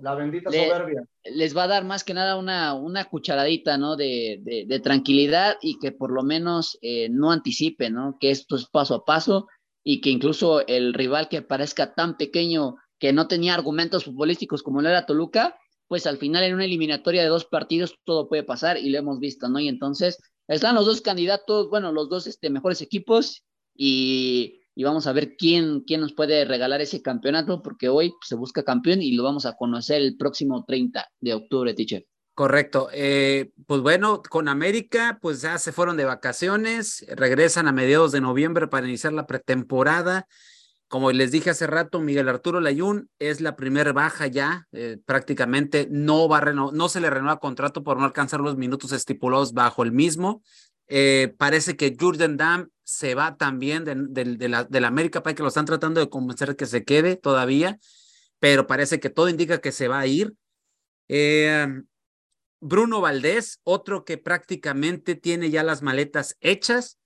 la bendita soberbia. les va a dar más que nada una, una cucharadita ¿no? de, de, tranquilidad y que por lo menos eh, no anticipe ¿no? que esto es paso a paso y que incluso el rival que parezca tan pequeño que no tenía argumentos futbolísticos como lo era Toluca, pues al final en una eliminatoria de dos partidos todo puede pasar y lo hemos visto, ¿no? Y entonces están los dos candidatos, bueno, los dos este, mejores equipos y, vamos a ver quién, quién nos puede regalar ese campeonato, porque hoy se busca campeón y lo vamos a conocer el próximo 30 de octubre, teacher. Correcto. Eh, pues bueno, con América, pues ya se fueron de vacaciones, regresan a mediados de noviembre para iniciar la pretemporada. Como les dije hace rato, Miguel Arturo Layún es la primera baja ya, eh, prácticamente no va a no se le renueva contrato por no alcanzar los minutos estipulados bajo el mismo. Eh, parece que Jordan Dam se va también de, la, de la América para que lo están tratando de convencer que se quede todavía, pero parece que todo indica que se va a ir. Eh, Bruno Valdés, otro que prácticamente tiene ya las maletas hechas,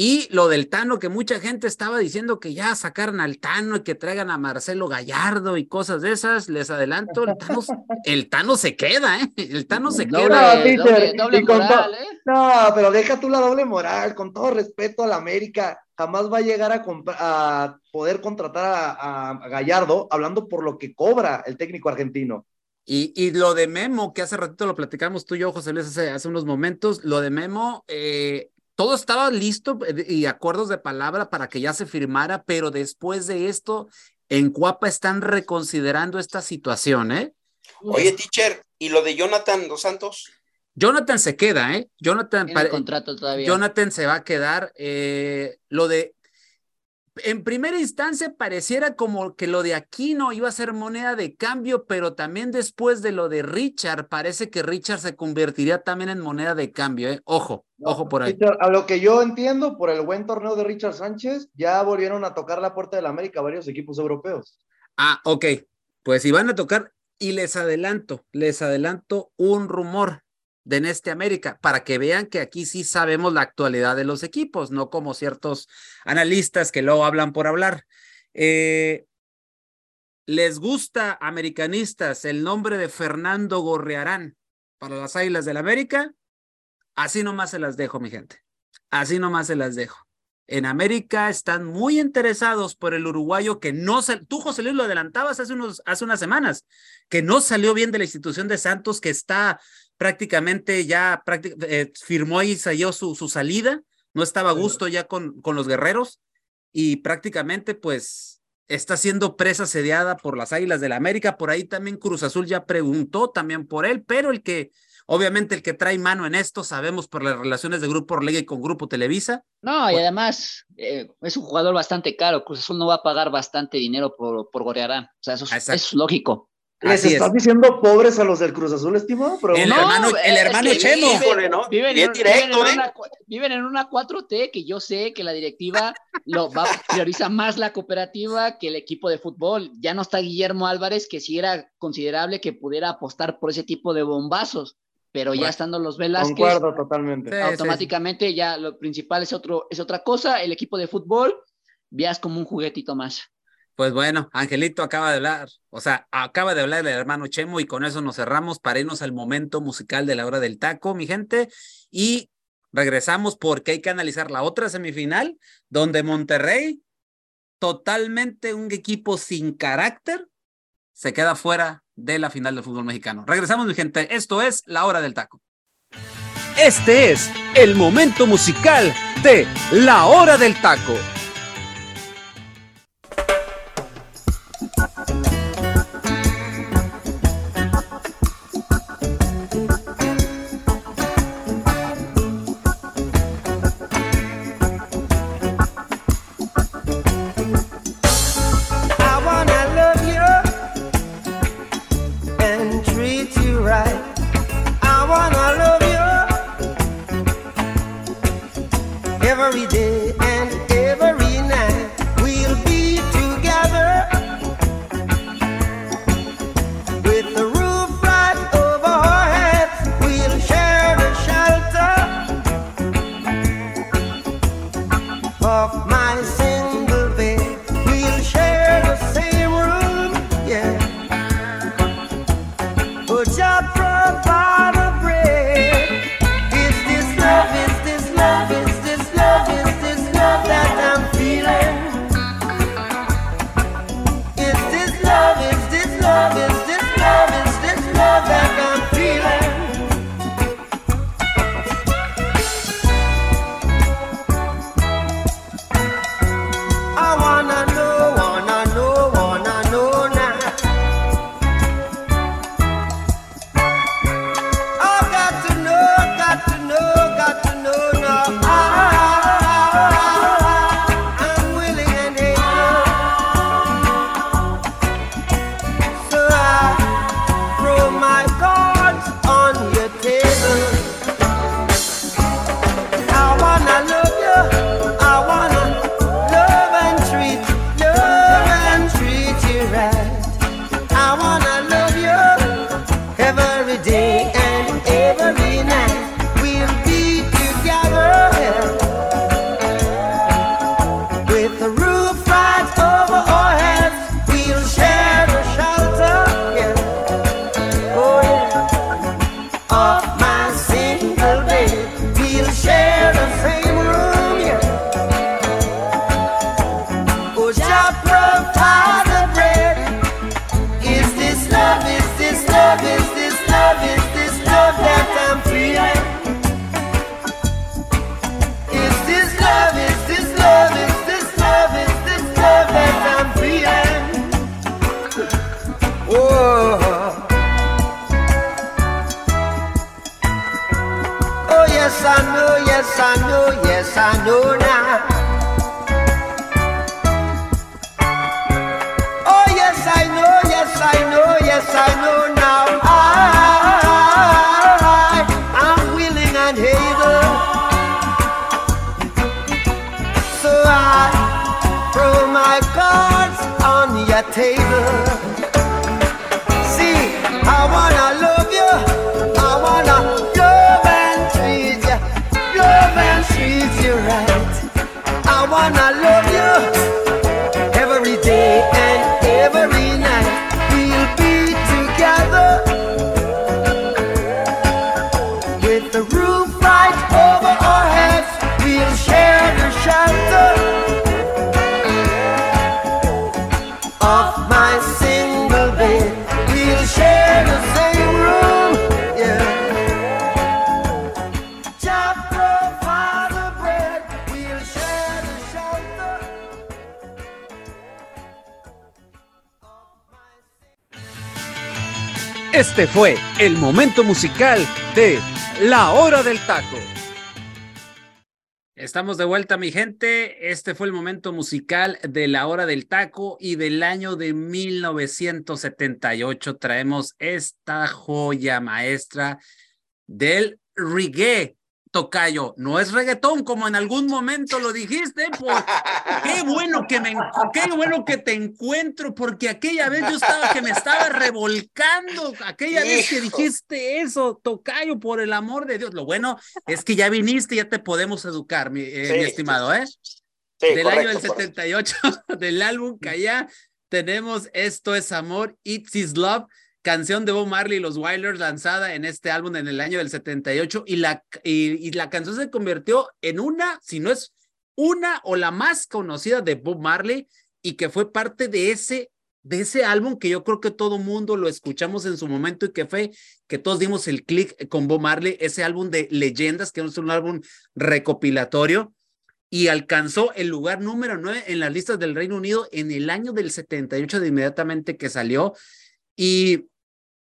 y lo del Tano, que mucha gente estaba diciendo que ya sacaran al Tano y que traigan a Marcelo Gallardo y cosas de esas, les adelanto, el Tano, el Tano se queda, ¿eh? El Tano se queda. No, pero deja tú la doble moral, con todo respeto a la América, jamás va a llegar a, a poder contratar a, Gallardo hablando por lo que cobra el técnico argentino. Y, y, lo de Memo, que hace ratito lo platicamos tú y yo, José Luis, hace, hace unos momentos, lo de Memo, eh, todo estaba listo eh, y acuerdos de palabra para que ya se firmara, pero después de esto, en Cuapa están reconsiderando esta situación, ¿eh? Oye, teacher, ¿y lo de Jonathan Dos Santos? Jonathan se queda, ¿eh? Jonathan, contrato todavía. Jonathan se va a quedar. Eh, lo de en primera instancia pareciera como que lo de Aquino iba a ser moneda de cambio, pero también después de lo de Richard, parece que Richard se convertiría también en moneda de cambio. ¿eh? Ojo, ojo por ahí. a lo que yo entiendo, por el buen torneo de Richard Sánchez, ya volvieron a tocar la puerta de la América varios equipos europeos. Ah, ok. Pues si van a tocar, y les adelanto, les adelanto un rumor. De Neste América, para que vean que aquí sí sabemos la actualidad de los equipos, no como ciertos analistas que luego hablan por hablar. Eh, ¿Les gusta, americanistas, el nombre de Fernando Gorrearán para las Águilas del América? Así nomás se las dejo, mi gente. Así nomás se las dejo. En América están muy interesados por el uruguayo que no se, tú José Luis lo adelantabas hace unos hace unas semanas, que no salió bien de la institución de Santos, que está prácticamente ya eh, firmó y salió su, su salida, no estaba a gusto ya con, con los guerreros y prácticamente pues está siendo presa sediada por las Águilas del la América, por ahí también Cruz Azul ya preguntó también por él, pero el que Obviamente el que trae mano en esto, sabemos por las relaciones de Grupo Orlega y con Grupo Televisa. No, y además eh, es un jugador bastante caro. Cruz Azul no va a pagar bastante dinero por, por Gorearán. O sea, eso, es lógico. ¿Les estás diciendo pobres a los del Cruz Azul, estimado? el, hermano, el hermano Chemo. Viven, en, una, viven, en, una, 4T que yo sé que la directiva lo va, prioriza más la cooperativa que el equipo de fútbol. Ya no está Guillermo Álvarez, que sí era considerable que pudiera apostar por ese tipo de bombazos pero ya estando los Velázquez. Concuerdo totalmente. Automáticamente ya lo principal es, otro, es otra cosa. El equipo de fútbol, veas como un juguetito más. Pues bueno, Angelito acaba de hablar, o sea, acaba de hablar el hermano Chemo y con eso nos cerramos para irnos al momento musical de la hora del taco, mi gente. Y regresamos porque hay que analizar la otra semifinal, donde Monterrey, totalmente un equipo sin carácter, se queda fuera de la final del fútbol mexicano. Regresamos, mi gente. Esto es La Hora del Taco. Este es el momento musical de La Hora del Taco. wanna love Este fue el momento musical de La Hora del Taco. Estamos de vuelta, mi gente. Este fue el momento musical de la hora del taco y del año de 1978 traemos esta joya maestra del reggae tocayo, no es reggaetón como en algún momento lo dijiste, pues qué bueno que me qué bueno que te encuentro porque aquella vez yo estaba que me estaba revolcando, aquella vez que dijiste eso, tocayo, por el amor de Dios. Lo bueno es que ya viniste, ya te podemos educar, mi, eh, estimado, ¿eh? del año del 78 del álbum que allá tenemos Esto es amor, It's Is Love canción de Bob Marley y los Wilders lanzada en este álbum en el año del 78 y la, y, la canción se convirtió en una, si no es una o la más conocida de Bob Marley y que fue parte de ese de ese álbum que yo creo que todo mundo lo escuchamos en su momento y que fue que todos dimos el clic con Bob Marley, ese álbum de leyendas, que es un álbum recopilatorio y alcanzó el lugar número 9 en las listas del Reino Unido en el año del 78 de inmediatamente que salió. Y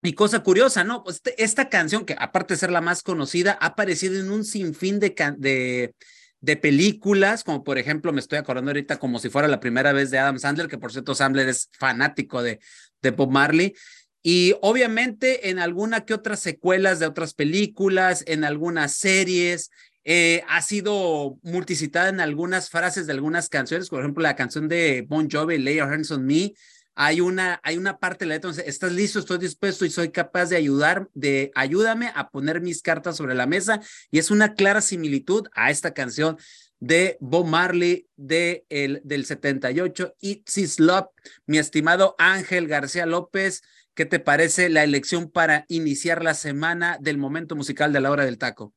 y cosa curiosa, ¿no? Pues esta canción, que aparte de ser la más conocida, ha aparecido en un sinfín de, de, de películas, como por ejemplo, me estoy acordando ahorita como si fuera la primera vez de Adam Sandler, que por cierto Sandler es fanático de, de Bob Marley. Y obviamente en alguna que otras secuelas de otras películas, en algunas series, eh, ha sido multicitada en algunas frases de algunas canciones, por ejemplo, la canción de Bon Jovi, Lay Your Hands on Me, hay una, hay una parte de la letra, entonces, estás listo, estoy dispuesto y soy capaz de ayudar, de ayúdame a poner mis cartas sobre la mesa. Y es una clara similitud a esta canción de Bob Marley de el, del 78, It's His Love. Mi estimado Ángel García López, ¿qué te parece la elección para iniciar la semana del momento musical de la hora del taco?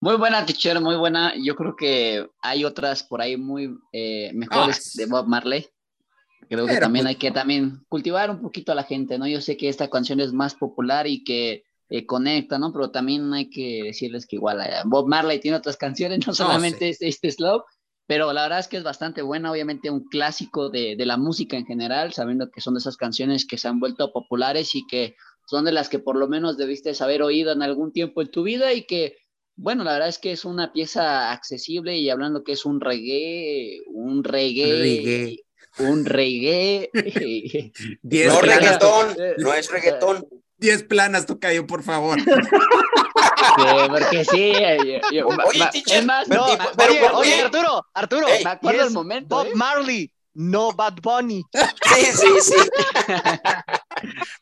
Muy buena, teacher, muy buena. Yo creo que hay otras por ahí muy eh, mejores ah, de Bob Marley. Creo que también pues hay que también cultivar un poquito a la gente, ¿no? Yo sé que esta canción es más popular y que eh, conecta, ¿no? Pero también hay que decirles que igual eh, Bob Marley tiene otras canciones, no solamente este, este Slow, pero la verdad es que es bastante buena, obviamente un clásico de, de, la música en general, sabiendo que son de esas canciones que se han vuelto populares y que son de las que por lo menos debiste haber oído en algún tiempo en tu vida y que, bueno, la verdad es que es una pieza accesible y hablando que es un reggae, un reggae, reggae un reggae. no reggaetón, no es reggaetón. Diez planas, Tocayo, por favor. Sí, porque sí. oye, es más, no, oye, Arturo, Arturo, me acuerdo el momento. Bob ¿eh? Marley, no Bad Bunny. Sí, sí, sí.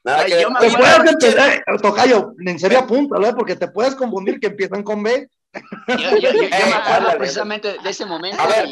Nada que yo me puedes empezar, Tocayo, en serio apúntalo, ¿eh? porque te puedes confundir que empiezan con B. Yo, yo, yo, me acuerdo precisamente de ese momento. A ver,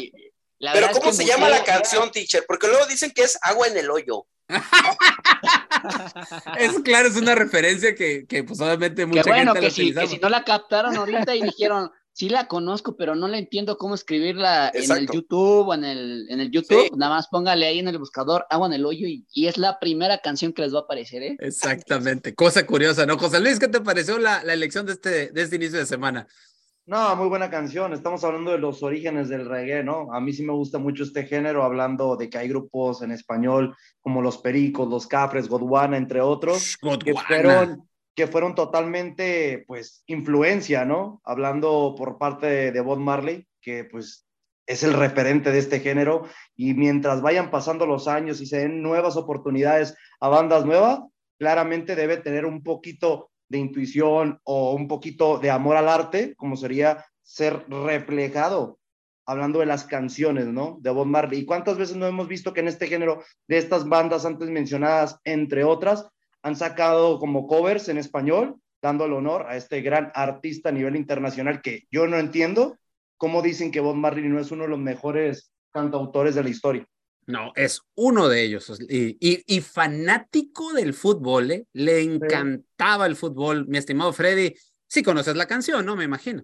pero ¿cómo se llama la canción, teacher? Porque luego dicen que es agua en el hoyo. es claro, es una referencia que, que pues obviamente mucha bueno, que si, que si no la captaron ahorita y dijeron, sí la conozco, pero no la entiendo cómo escribirla en el YouTube o en el, en el YouTube, nada más póngale ahí en el buscador agua en el hoyo y, y, es la primera canción que les va a aparecer, ¿eh? Exactamente, cosa curiosa, ¿no? José Luis, ¿qué te pareció la, la elección de este, de este inicio de semana? No, muy buena canción. Estamos hablando de los orígenes del reggae, ¿no? A mí sí me gusta mucho este género, hablando de que hay grupos en español como Los Pericos, Los Cafres, Godwana, entre otros, que fueron, que fueron totalmente, pues, influencia, ¿no? Hablando por parte de, de Bob Marley, que pues es el referente de este género, y mientras vayan pasando los años y se den nuevas oportunidades a bandas nuevas, claramente debe tener un poquito de intuición o un poquito de amor al arte, como sería ser reflejado, hablando de las canciones, ¿no? De Bob Marley. ¿Y cuántas veces no hemos visto que en este género de estas bandas antes mencionadas, entre otras, han sacado como covers en español, dando el honor a este gran artista a nivel internacional que yo no entiendo cómo dicen que Bob Marley no es uno de los mejores cantautores de la historia. No, es uno de ellos. Y, y, fanático del fútbol, ¿eh? le encantaba el fútbol. Mi estimado Freddy, sí conoces la canción, ¿no? Me imagino.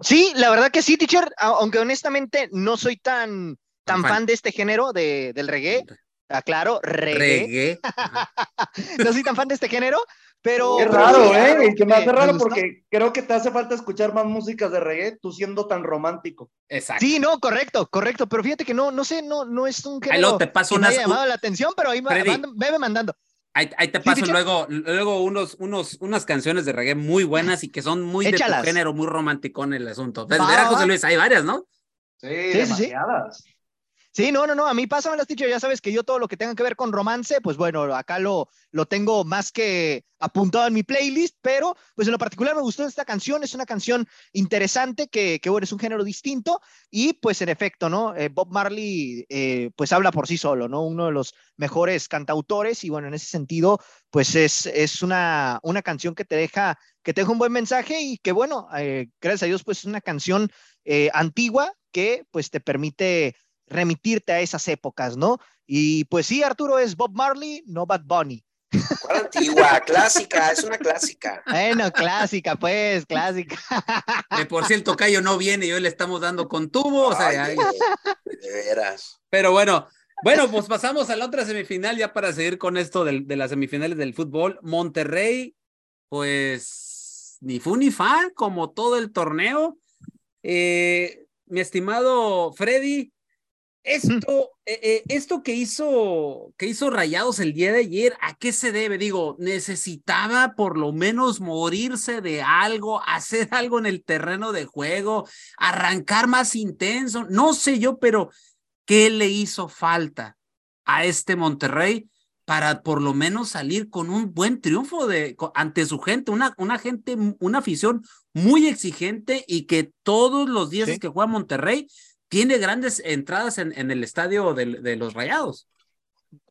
Sí, la verdad que sí, teacher, aunque honestamente no soy tan, tan fan. de este género de, del reggae. Aclaro, reggae. reggae. no soy tan fan de este género, pero. Es raro, ¿eh? que me hace raro porque creo que te hace falta escuchar más músicas de reggae, tú siendo tan romántico. Exacto. Sí, no, correcto, correcto. Pero fíjate que no, no sé, no, no es un género te paso que me haya llamado la atención, pero ahí me, bebe mandando. Ahí, te paso luego, luego unos, unos, unas canciones de reggae muy buenas y que son muy de tu género, muy romántico en el asunto. José Luis, hay varias, ¿no? Sí, sí demasiadas. Sí. Sí, no, no, no, a mí pásame las teacher, ya sabes que yo todo lo que tenga que ver con romance, pues bueno, acá lo, lo tengo más que apuntado en mi playlist, pero pues en lo particular me gustó esta canción, es una canción interesante que, que bueno, es un género distinto y pues en efecto, ¿no? Eh, Bob Marley eh, pues habla por sí solo, ¿no? Uno de los mejores cantautores y bueno, en ese sentido, pues es, es una, una canción que te deja que te deja un buen mensaje y que bueno, eh, gracias a Dios, pues es una canción antigua que pues te permite remitirte a esas épocas, ¿no? Y pues sí, Arturo es Bob Marley, no Bad Bunny. ¿Cuál antigua? clásica, es una clásica. Bueno, clásica, pues, clásica. por si el tocayo no viene y hoy le estamos dando con tubo, o sea, de veras. Pero bueno, bueno, pues pasamos a la otra semifinal ya para seguir con esto de, de las semifinales del fútbol. Monterrey, pues, ni fu ni fan, como todo el torneo. Eh, mi estimado Freddy, esto, eh, eh, esto que hizo, que hizo Rayados el día de ayer, ¿a qué se debe? Digo, necesitaba por lo menos morirse de algo, hacer algo en el terreno de juego, arrancar más intenso, no sé yo, pero ¿qué le hizo falta a este Monterrey para por lo menos salir con un buen triunfo de, ante su gente, una, una gente, una afición muy exigente y que todos los días que juega Monterrey tiene grandes entradas en, el estadio de, los Rayados.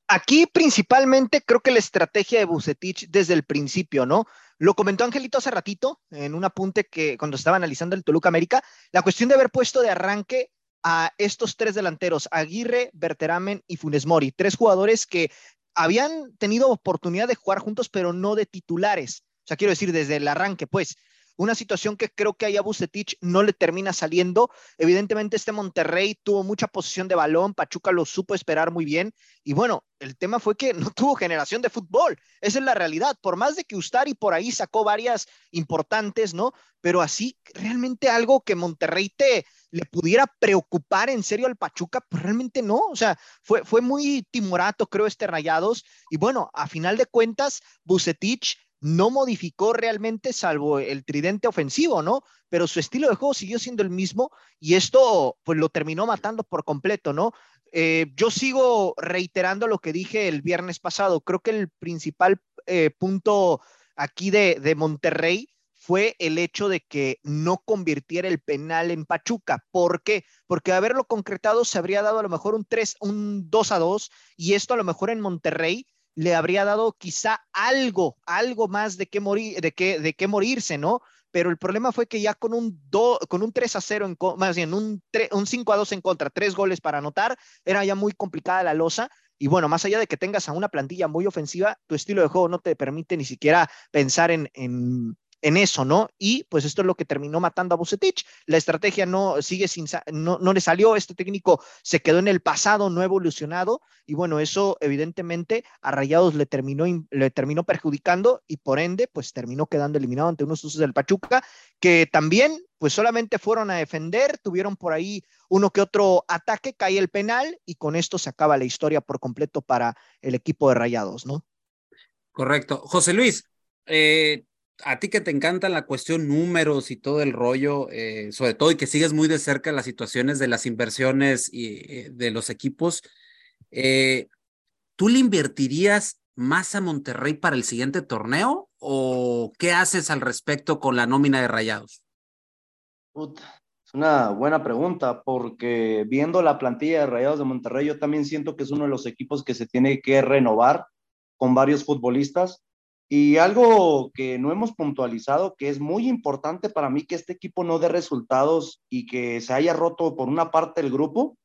Aquí principalmente creo que la estrategia de Bucetich desde el principio, ¿no? Lo comentó Angelito hace ratito en un apunte que cuando estaba analizando el Toluca América, la cuestión de haber puesto de arranque a estos tres delanteros, Aguirre, Berteramen y Funes Mori, tres jugadores que habían tenido oportunidad de jugar juntos, pero no de titulares. O sea, quiero decir, desde el arranque, pues, una situación que creo que a Bucetich no le termina saliendo. Evidentemente este Monterrey tuvo mucha posición de balón, Pachuca lo supo esperar muy bien y bueno, el tema fue que no tuvo generación de fútbol. Esa es la realidad. Por más de que Ustari por ahí sacó varias importantes, ¿no? Pero así realmente algo que Monterrey te le pudiera preocupar en serio al Pachuca, pues realmente no. O sea, fue, fue muy timorato, creo, este Rayados. Y bueno, a final de cuentas, Bucetich no modificó realmente salvo el tridente ofensivo, ¿no? Pero su estilo de juego siguió siendo el mismo y esto pues lo terminó matando por completo, ¿no? Eh, yo sigo reiterando lo que dije el viernes pasado. Creo que el principal eh, punto aquí de, Monterrey fue el hecho de que no convirtiera el penal en Pachuca. ¿Por qué? Porque haberlo concretado se habría dado a lo mejor un 3, un 2 a 2 y esto a lo mejor en Monterrey le habría dado quizá algo, algo más de qué morir, de qué, de qué morirse, ¿no? Pero el problema fue que ya con un, con un 3 a 0, en, más bien un, un 5 a 2 en contra, tres goles para anotar, era ya muy complicada la losa. Y bueno, más allá de que tengas a una plantilla muy ofensiva, tu estilo de juego no te permite ni siquiera pensar en, en, en eso, ¿no? Y pues esto es lo que terminó matando a Bucetich. La estrategia no sigue sin, no, no le salió, este técnico se quedó en el pasado, no evolucionado, y bueno, eso evidentemente a Rayados le terminó, le terminó perjudicando y por ende, pues terminó quedando eliminado ante unos usos del Pachuca, que también pues solamente fueron a defender, tuvieron por ahí uno que otro ataque, cae el penal y con esto se acaba la historia por completo para el equipo de Rayados, ¿no? Correcto. José Luis, eh, a ti que te encanta la cuestión números y todo el rollo, eh, sobre todo y que sigues muy de cerca las situaciones de las inversiones y eh, de los equipos, eh, ¿tú le invertirías más a Monterrey para el siguiente torneo o qué haces al respecto con la nómina de Rayados? es una buena pregunta porque viendo la plantilla de Rayados de Monterrey, yo también siento que es uno de los equipos que se tiene que renovar con varios futbolistas y algo que no hemos puntualizado, que es muy importante para mí que este equipo no dé resultados y que se haya roto por una parte del grupo,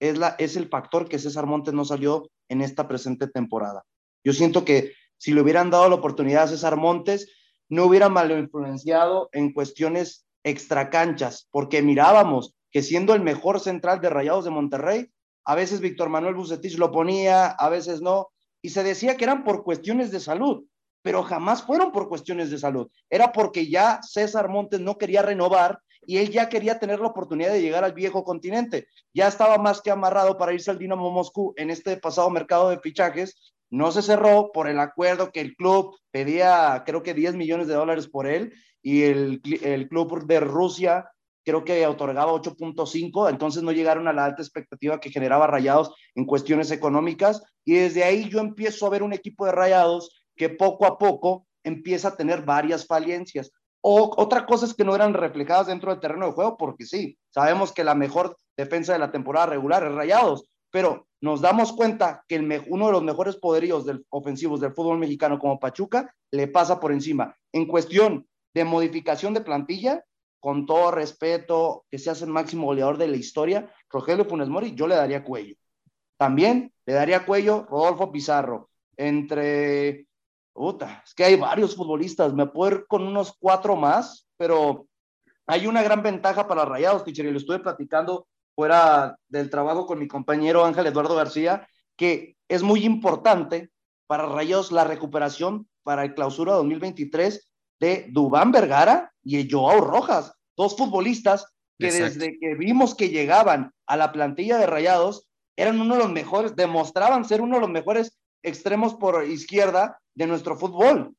es, la, es el factor que César Montes no salió en esta presente temporada. Yo siento que si le hubieran dado la oportunidad a César Montes, no hubiera mal influenciado en cuestiones extracanchas, porque mirábamos que siendo el mejor central de Rayados de Monterrey, a veces Víctor Manuel Bucetich lo ponía, a veces no, y se decía que eran por cuestiones de salud pero jamás fueron por cuestiones de salud. Era porque ya César Montes no quería renovar y él ya quería tener la oportunidad de llegar al viejo continente. Ya estaba más que amarrado para irse al Dinamo Moscú en este pasado mercado de fichajes no se cerró por el acuerdo que el club pedía, creo que 10 millones de dólares por él, y el, el club de Rusia creo que otorgaba 8.5, entonces no llegaron a la alta expectativa que generaba Rayados en cuestiones económicas, y desde ahí yo empiezo a ver un equipo de Rayados que poco a poco empieza a tener varias falencias. O otra cosa es que no eran reflejadas dentro del terreno de juego, porque sí, sabemos que la mejor defensa de la temporada regular es Rayados, pero nos damos cuenta que uno de los mejores poderíos del, ofensivos del fútbol mexicano como Pachuca le pasa por encima. En cuestión de modificación de plantilla, con todo respeto, que se hace el máximo goleador de la historia, Rogelio Funes Mori, yo le daría cuello. También le daría cuello Rodolfo Pizarro. Entre Puta, es que hay varios futbolistas, me puedo ir con unos cuatro más, pero hay una gran ventaja para Rayados, teacher, y lo estuve platicando fuera del trabajo con mi compañero Ángel Eduardo García, que es muy importante para Rayados la recuperación para el clausura 2023 de Dubán Vergara y Joao Rojas, dos futbolistas que desde que vimos que llegaban a la plantilla de Rayados eran uno de los mejores, demostraban ser uno de los mejores extremos por izquierda de nuestro fútbol.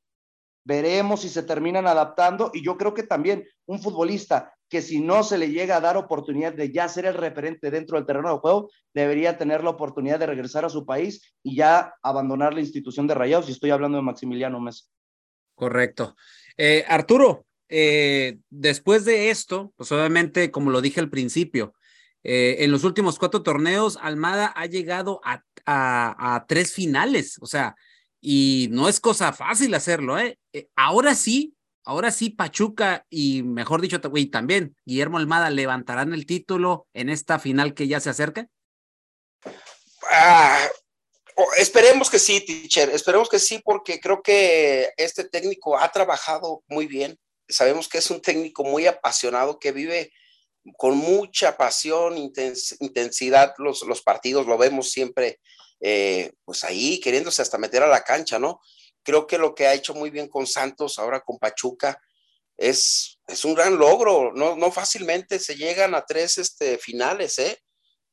Veremos si se terminan adaptando y yo creo que también un futbolista que si no se le llega a dar oportunidad de ya ser el referente dentro del terreno de juego, debería tener la oportunidad de regresar a su país y ya abandonar la institución de Rayados. Y estoy hablando de Maximiliano Mesa. Correcto. Eh, Arturo, eh, después de esto, pues obviamente, como lo dije al principio, eh, en los últimos cuatro torneos, Almada ha llegado a, a, tres finales, o sea, y no es cosa fácil hacerlo, ¿eh? ¿eh? ahora sí, ahora sí, Pachuca y mejor dicho, y también Guillermo Almada levantarán el título en esta final que ya se acerca. Ah, esperemos que sí, teacher, esperemos que sí, porque creo que este técnico ha trabajado muy bien. Sabemos que es un técnico muy apasionado que vive con mucha pasión, intensidad los, los partidos, lo vemos siempre, eh, pues ahí queriéndose hasta meter a la cancha, ¿no? Creo que lo que ha hecho muy bien con Santos, ahora con Pachuca, es, es un gran logro, no, no fácilmente se llegan a tres este, finales, ¿eh?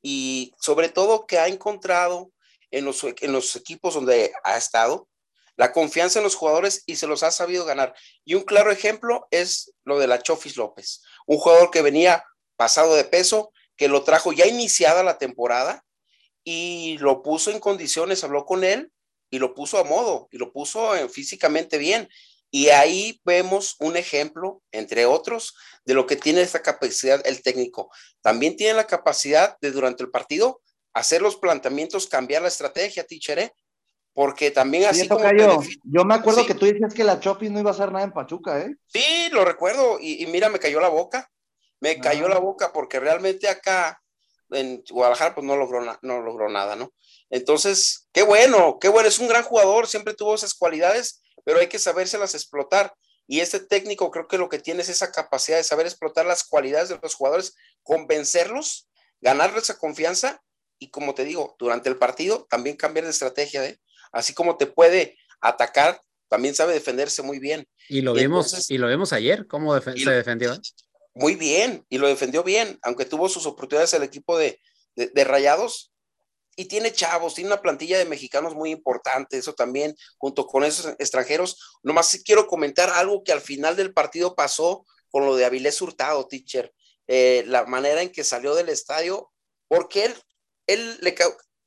Y sobre todo que ha encontrado en los, en los equipos donde ha estado, la confianza en los jugadores y se los ha sabido ganar. Y un claro ejemplo es lo de la Chofis López, un jugador que venía pasado de peso, que lo trajo ya iniciada la temporada y lo puso en condiciones, habló con él y lo puso a modo y lo puso físicamente bien. Y ahí vemos un ejemplo, entre otros, de lo que tiene esta capacidad el técnico. También tiene la capacidad de durante el partido hacer los planteamientos, cambiar la estrategia, teacher, ¿eh? porque también así como yo me acuerdo que tú decías que la Chopis no iba a hacer nada en Pachuca, ¿eh? Sí, lo recuerdo y, y mira, me cayó la boca me cayó la boca porque realmente acá en Guadalajara pues no logró, no logró nada, ¿no? Entonces, qué bueno, qué bueno, es un gran jugador, siempre tuvo esas cualidades, pero hay que sabérselas explotar. Y este técnico creo que lo que tiene es esa capacidad de saber explotar las cualidades de los jugadores, convencerlos, ganarles esa confianza y como te digo, durante el partido también cambiar de estrategia, ¿eh? Así como te puede atacar, también sabe defenderse muy bien. Y lo vimos, y lo vemos ayer, cómo se defendió. Muy bien y lo defendió bien, aunque tuvo sus oportunidades el equipo de, de, Rayados. Y tiene chavos, tiene una plantilla de mexicanos muy importante, eso también, junto con esos extranjeros. Nomás quiero comentar algo que al final del partido pasó con lo de Avilés Hurtado, teacher. Eh, la manera en que salió del estadio, porque él, él le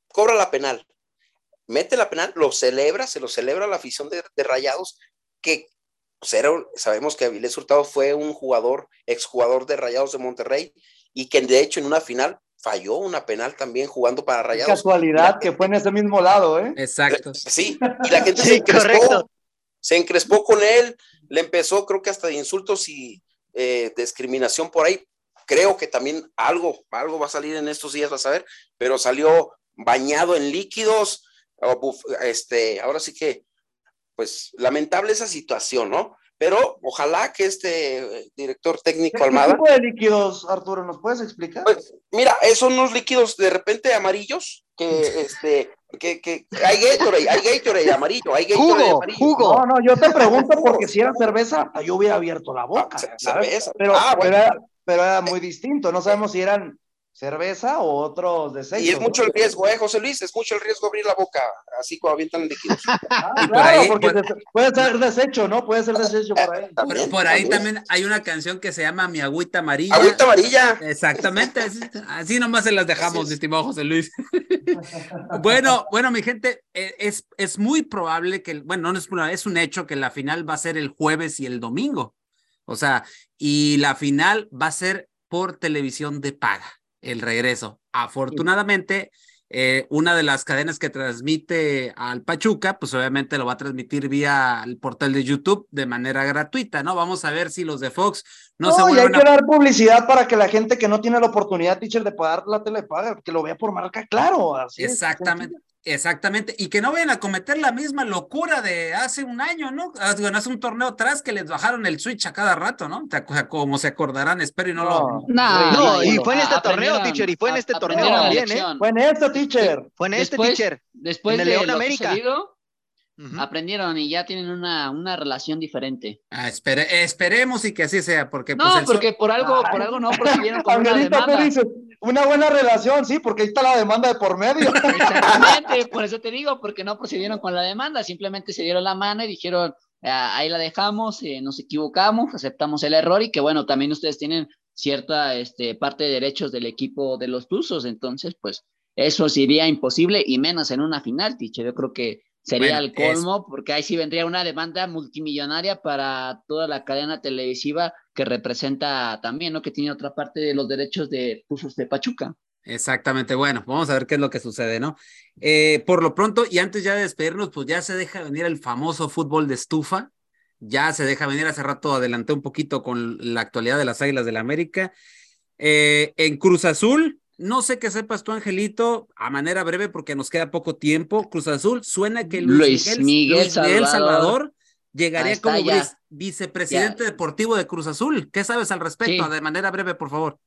cobra la penal, mete la penal, lo celebra, se lo celebra la afición de, de Rayados, que pues sabemos que Avilés Hurtado fue un jugador, exjugador de Rayados de Monterrey, y que de hecho en una final falló una penal también jugando para Rayados. casualidad que fue en ese mismo lado, ¿eh? Exacto. Sí, y la gente se encrespó, se encrespó con él, le empezó creo que hasta de insultos y eh, discriminación por ahí. Creo que también algo, algo va a salir en estos días, vas a ver, pero salió bañado en líquidos, este, ahora sí que pues lamentable esa situación, ¿no? Pero ojalá que este director técnico Almada. ¿Qué tipo de líquidos, Arturo? ¿Nos puedes explicar? Pues, mira, son unos líquidos de repente amarillos que este que, que hay Gatorade, hay Gatorade amarillo, hay Gatorade amarillo. Jugo. No, no, yo te pregunto porque si era cerveza, yo hubiera abierto la boca. Ah, cerveza. Pero, ah, pero, era, pero, era, muy distinto. No sabemos si eran cerveza o otros desechos. Y es mucho el riesgo, ¿eh, José Luis? Es mucho el riesgo abrir la boca, así como avientan líquidos. Ah, claro, porque puede ser desecho, ¿no? Puede ser desecho por ahí. Por, por ahí también hay una canción que se llama Mi Agüita Amarilla. Agüita Amarilla. Exactamente, así, nomás se las dejamos, estimado José Luis. bueno, bueno, mi gente, e, es, es muy probable que, bueno, no es es un hecho que la final va a ser el jueves y el domingo. O sea, y la final va a ser por televisión de paga, el regreso. Afortunadamente, eh, una de las cadenas que transmite al Pachuca, pues obviamente lo va a transmitir vía el portal de YouTube de manera gratuita, ¿no? Vamos a ver si los de Fox no, se vuelven y hay que dar publicidad para que la gente que no tiene la oportunidad, teacher, de pagar la tele paga, que lo vea por marca, claro. Así Exactamente. Exactamente, y que no vayan a cometer la misma locura de hace un año, ¿no? Ah, hace un torneo atrás que les bajaron el switch a cada rato, ¿no? Como se acordarán, espero y no, lo. No, no, y fue en este torneo, teacher, y fue en este torneo también, ¿eh? Fue en este, teacher. Fue en este, teacher. Después de León América. Aprendieron y ya tienen una, una relación diferente. Ah, esperemos y que así sea, porque. No, pues, porque por algo, por algo no procedieron con una demanda. una buena relación, sí, porque ahí está la demanda de por medio. Exactamente, por eso te digo, porque no procedieron con la demanda, simplemente se dieron la mano y dijeron, ah, ahí la dejamos, eh, nos equivocamos, aceptamos el error y que bueno, también ustedes tienen cierta este, parte de derechos del equipo de los Tuzos, entonces pues eso sería imposible y menos en una final, Tiche. Yo creo que Sería el colmo, porque ahí sí vendría una demanda multimillonaria para toda la cadena televisiva que representa también, ¿no? Que tiene otra parte de los derechos de usos de Pachuca. Exactamente, bueno, vamos a ver qué es lo que sucede, ¿no? Eh, por lo pronto, y antes ya de despedirnos, pues ya se deja venir el famoso fútbol de estufa, ya se deja venir, hace rato adelanté un poquito con la actualidad de las Águilas del la América. Eh, en Cruz Azul, no sé qué sepas tú, Angelito, a manera breve, porque nos queda poco tiempo. Cruz Azul, suena que Luis, Miguel, Salvador, llegaría como vicepresidente deportivo de Cruz Azul. ¿Qué sabes al respecto? De manera breve, por favor.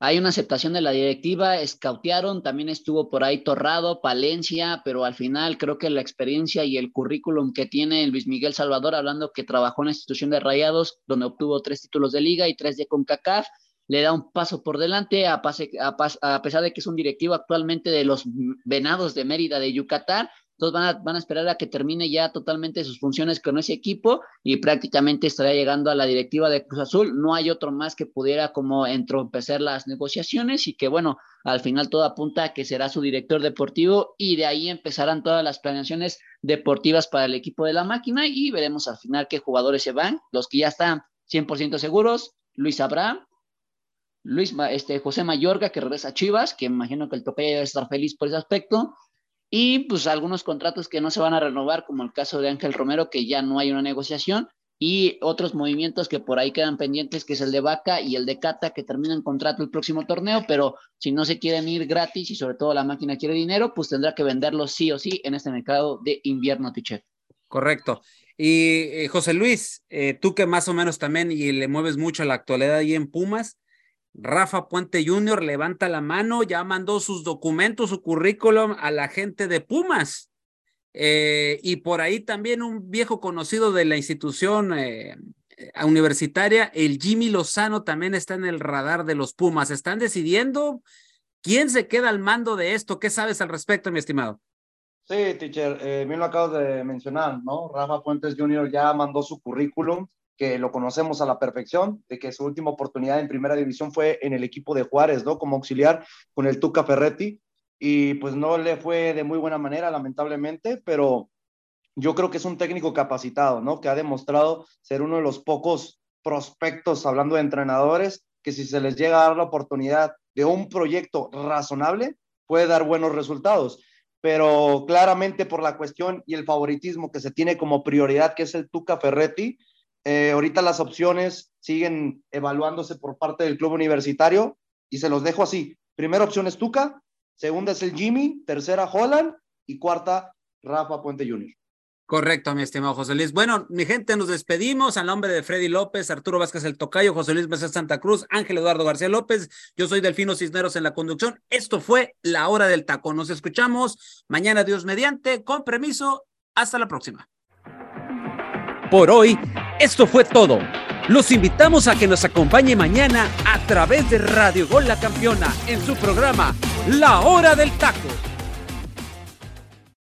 Hay una aceptación de la directiva, escautearon, también estuvo por ahí Torrado, Palencia, pero al final creo que la experiencia y el currículum que tiene Luis Miguel Salvador, hablando que trabajó en la institución de Rayados, donde obtuvo tres títulos de liga y tres de CONCACAF, le da un paso por delante, a, a, pesar de que es un directivo actualmente de los Venados de Mérida de Yucatán. Entonces van a, van a esperar a que termine ya totalmente sus funciones con ese equipo y prácticamente estaría llegando a la directiva de Cruz Azul. No hay otro más que pudiera como entrompezar las negociaciones y que bueno, al final todo apunta a que será su director deportivo y de ahí empezarán todas las planeaciones deportivas para el equipo de la máquina y veremos al final qué jugadores se van, los que ya están 100% seguros, Luis Abraham, Luis, este, José Mayorga, que regresa a Chivas, que imagino que el tope debe estar feliz por ese aspecto. Y pues algunos contratos que no se van a renovar, como el caso de Ángel Romero, que ya no hay una negociación, y otros movimientos que por ahí quedan pendientes, que es el de Vaca y el de Cata, que terminan contrato el próximo torneo, pero si no se quieren ir gratis y sobre todo la máquina quiere dinero, pues tendrá que venderlo sí o sí en este mercado de invierno, Tichet. Correcto. Y eh, José Luis, eh, tú que más o menos también y le mueves mucho la actualidad ahí en Pumas, Rafa Puente Jr. levanta la mano, ya mandó sus documentos, su currículum a la gente de Pumas. Eh, y por ahí también un viejo conocido de la institución eh, universitaria, el Jimmy Lozano, también está en el radar de los Pumas. ¿Están decidiendo quién se queda al mando de esto? ¿Qué sabes al respecto, mi estimado? Sí, teacher, eh, bien lo acabas de mencionar, ¿no? Rafa Puentes Jr. ya mandó su currículum que lo conocemos a la perfección, de que su última oportunidad en primera división fue en el equipo de Juárez, ¿no? Como auxiliar con el Tuca Ferretti, y pues no le fue de muy buena manera, lamentablemente, pero yo creo que es un técnico capacitado, ¿no? Que ha demostrado ser uno de los pocos prospectos, hablando de entrenadores, que si se les llega a dar la oportunidad de un proyecto razonable, puede dar buenos resultados. Pero claramente por la cuestión y el favoritismo que se tiene como prioridad, que es el Tuca Ferretti, eh, ahorita las opciones siguen evaluándose por parte del club universitario y se los dejo así. Primera opción es Tuca, segunda es el Jimmy, tercera Holland y cuarta Rafa Puente Jr. Correcto, mi estimado José Luis. Bueno, mi gente, nos despedimos al nombre de Freddy López, Arturo Vázquez el Tocayo, José Luis Mesa Santa Cruz, Ángel Eduardo García López. Yo soy Delfino Cisneros en la conducción. Esto fue La Hora del Taco. Nos escuchamos mañana, Dios mediante, con permiso. Hasta la próxima. Por hoy, esto fue todo. Los invitamos a que nos acompañe mañana a través de Radio Gol La Campeona en su programa La Hora del Taco.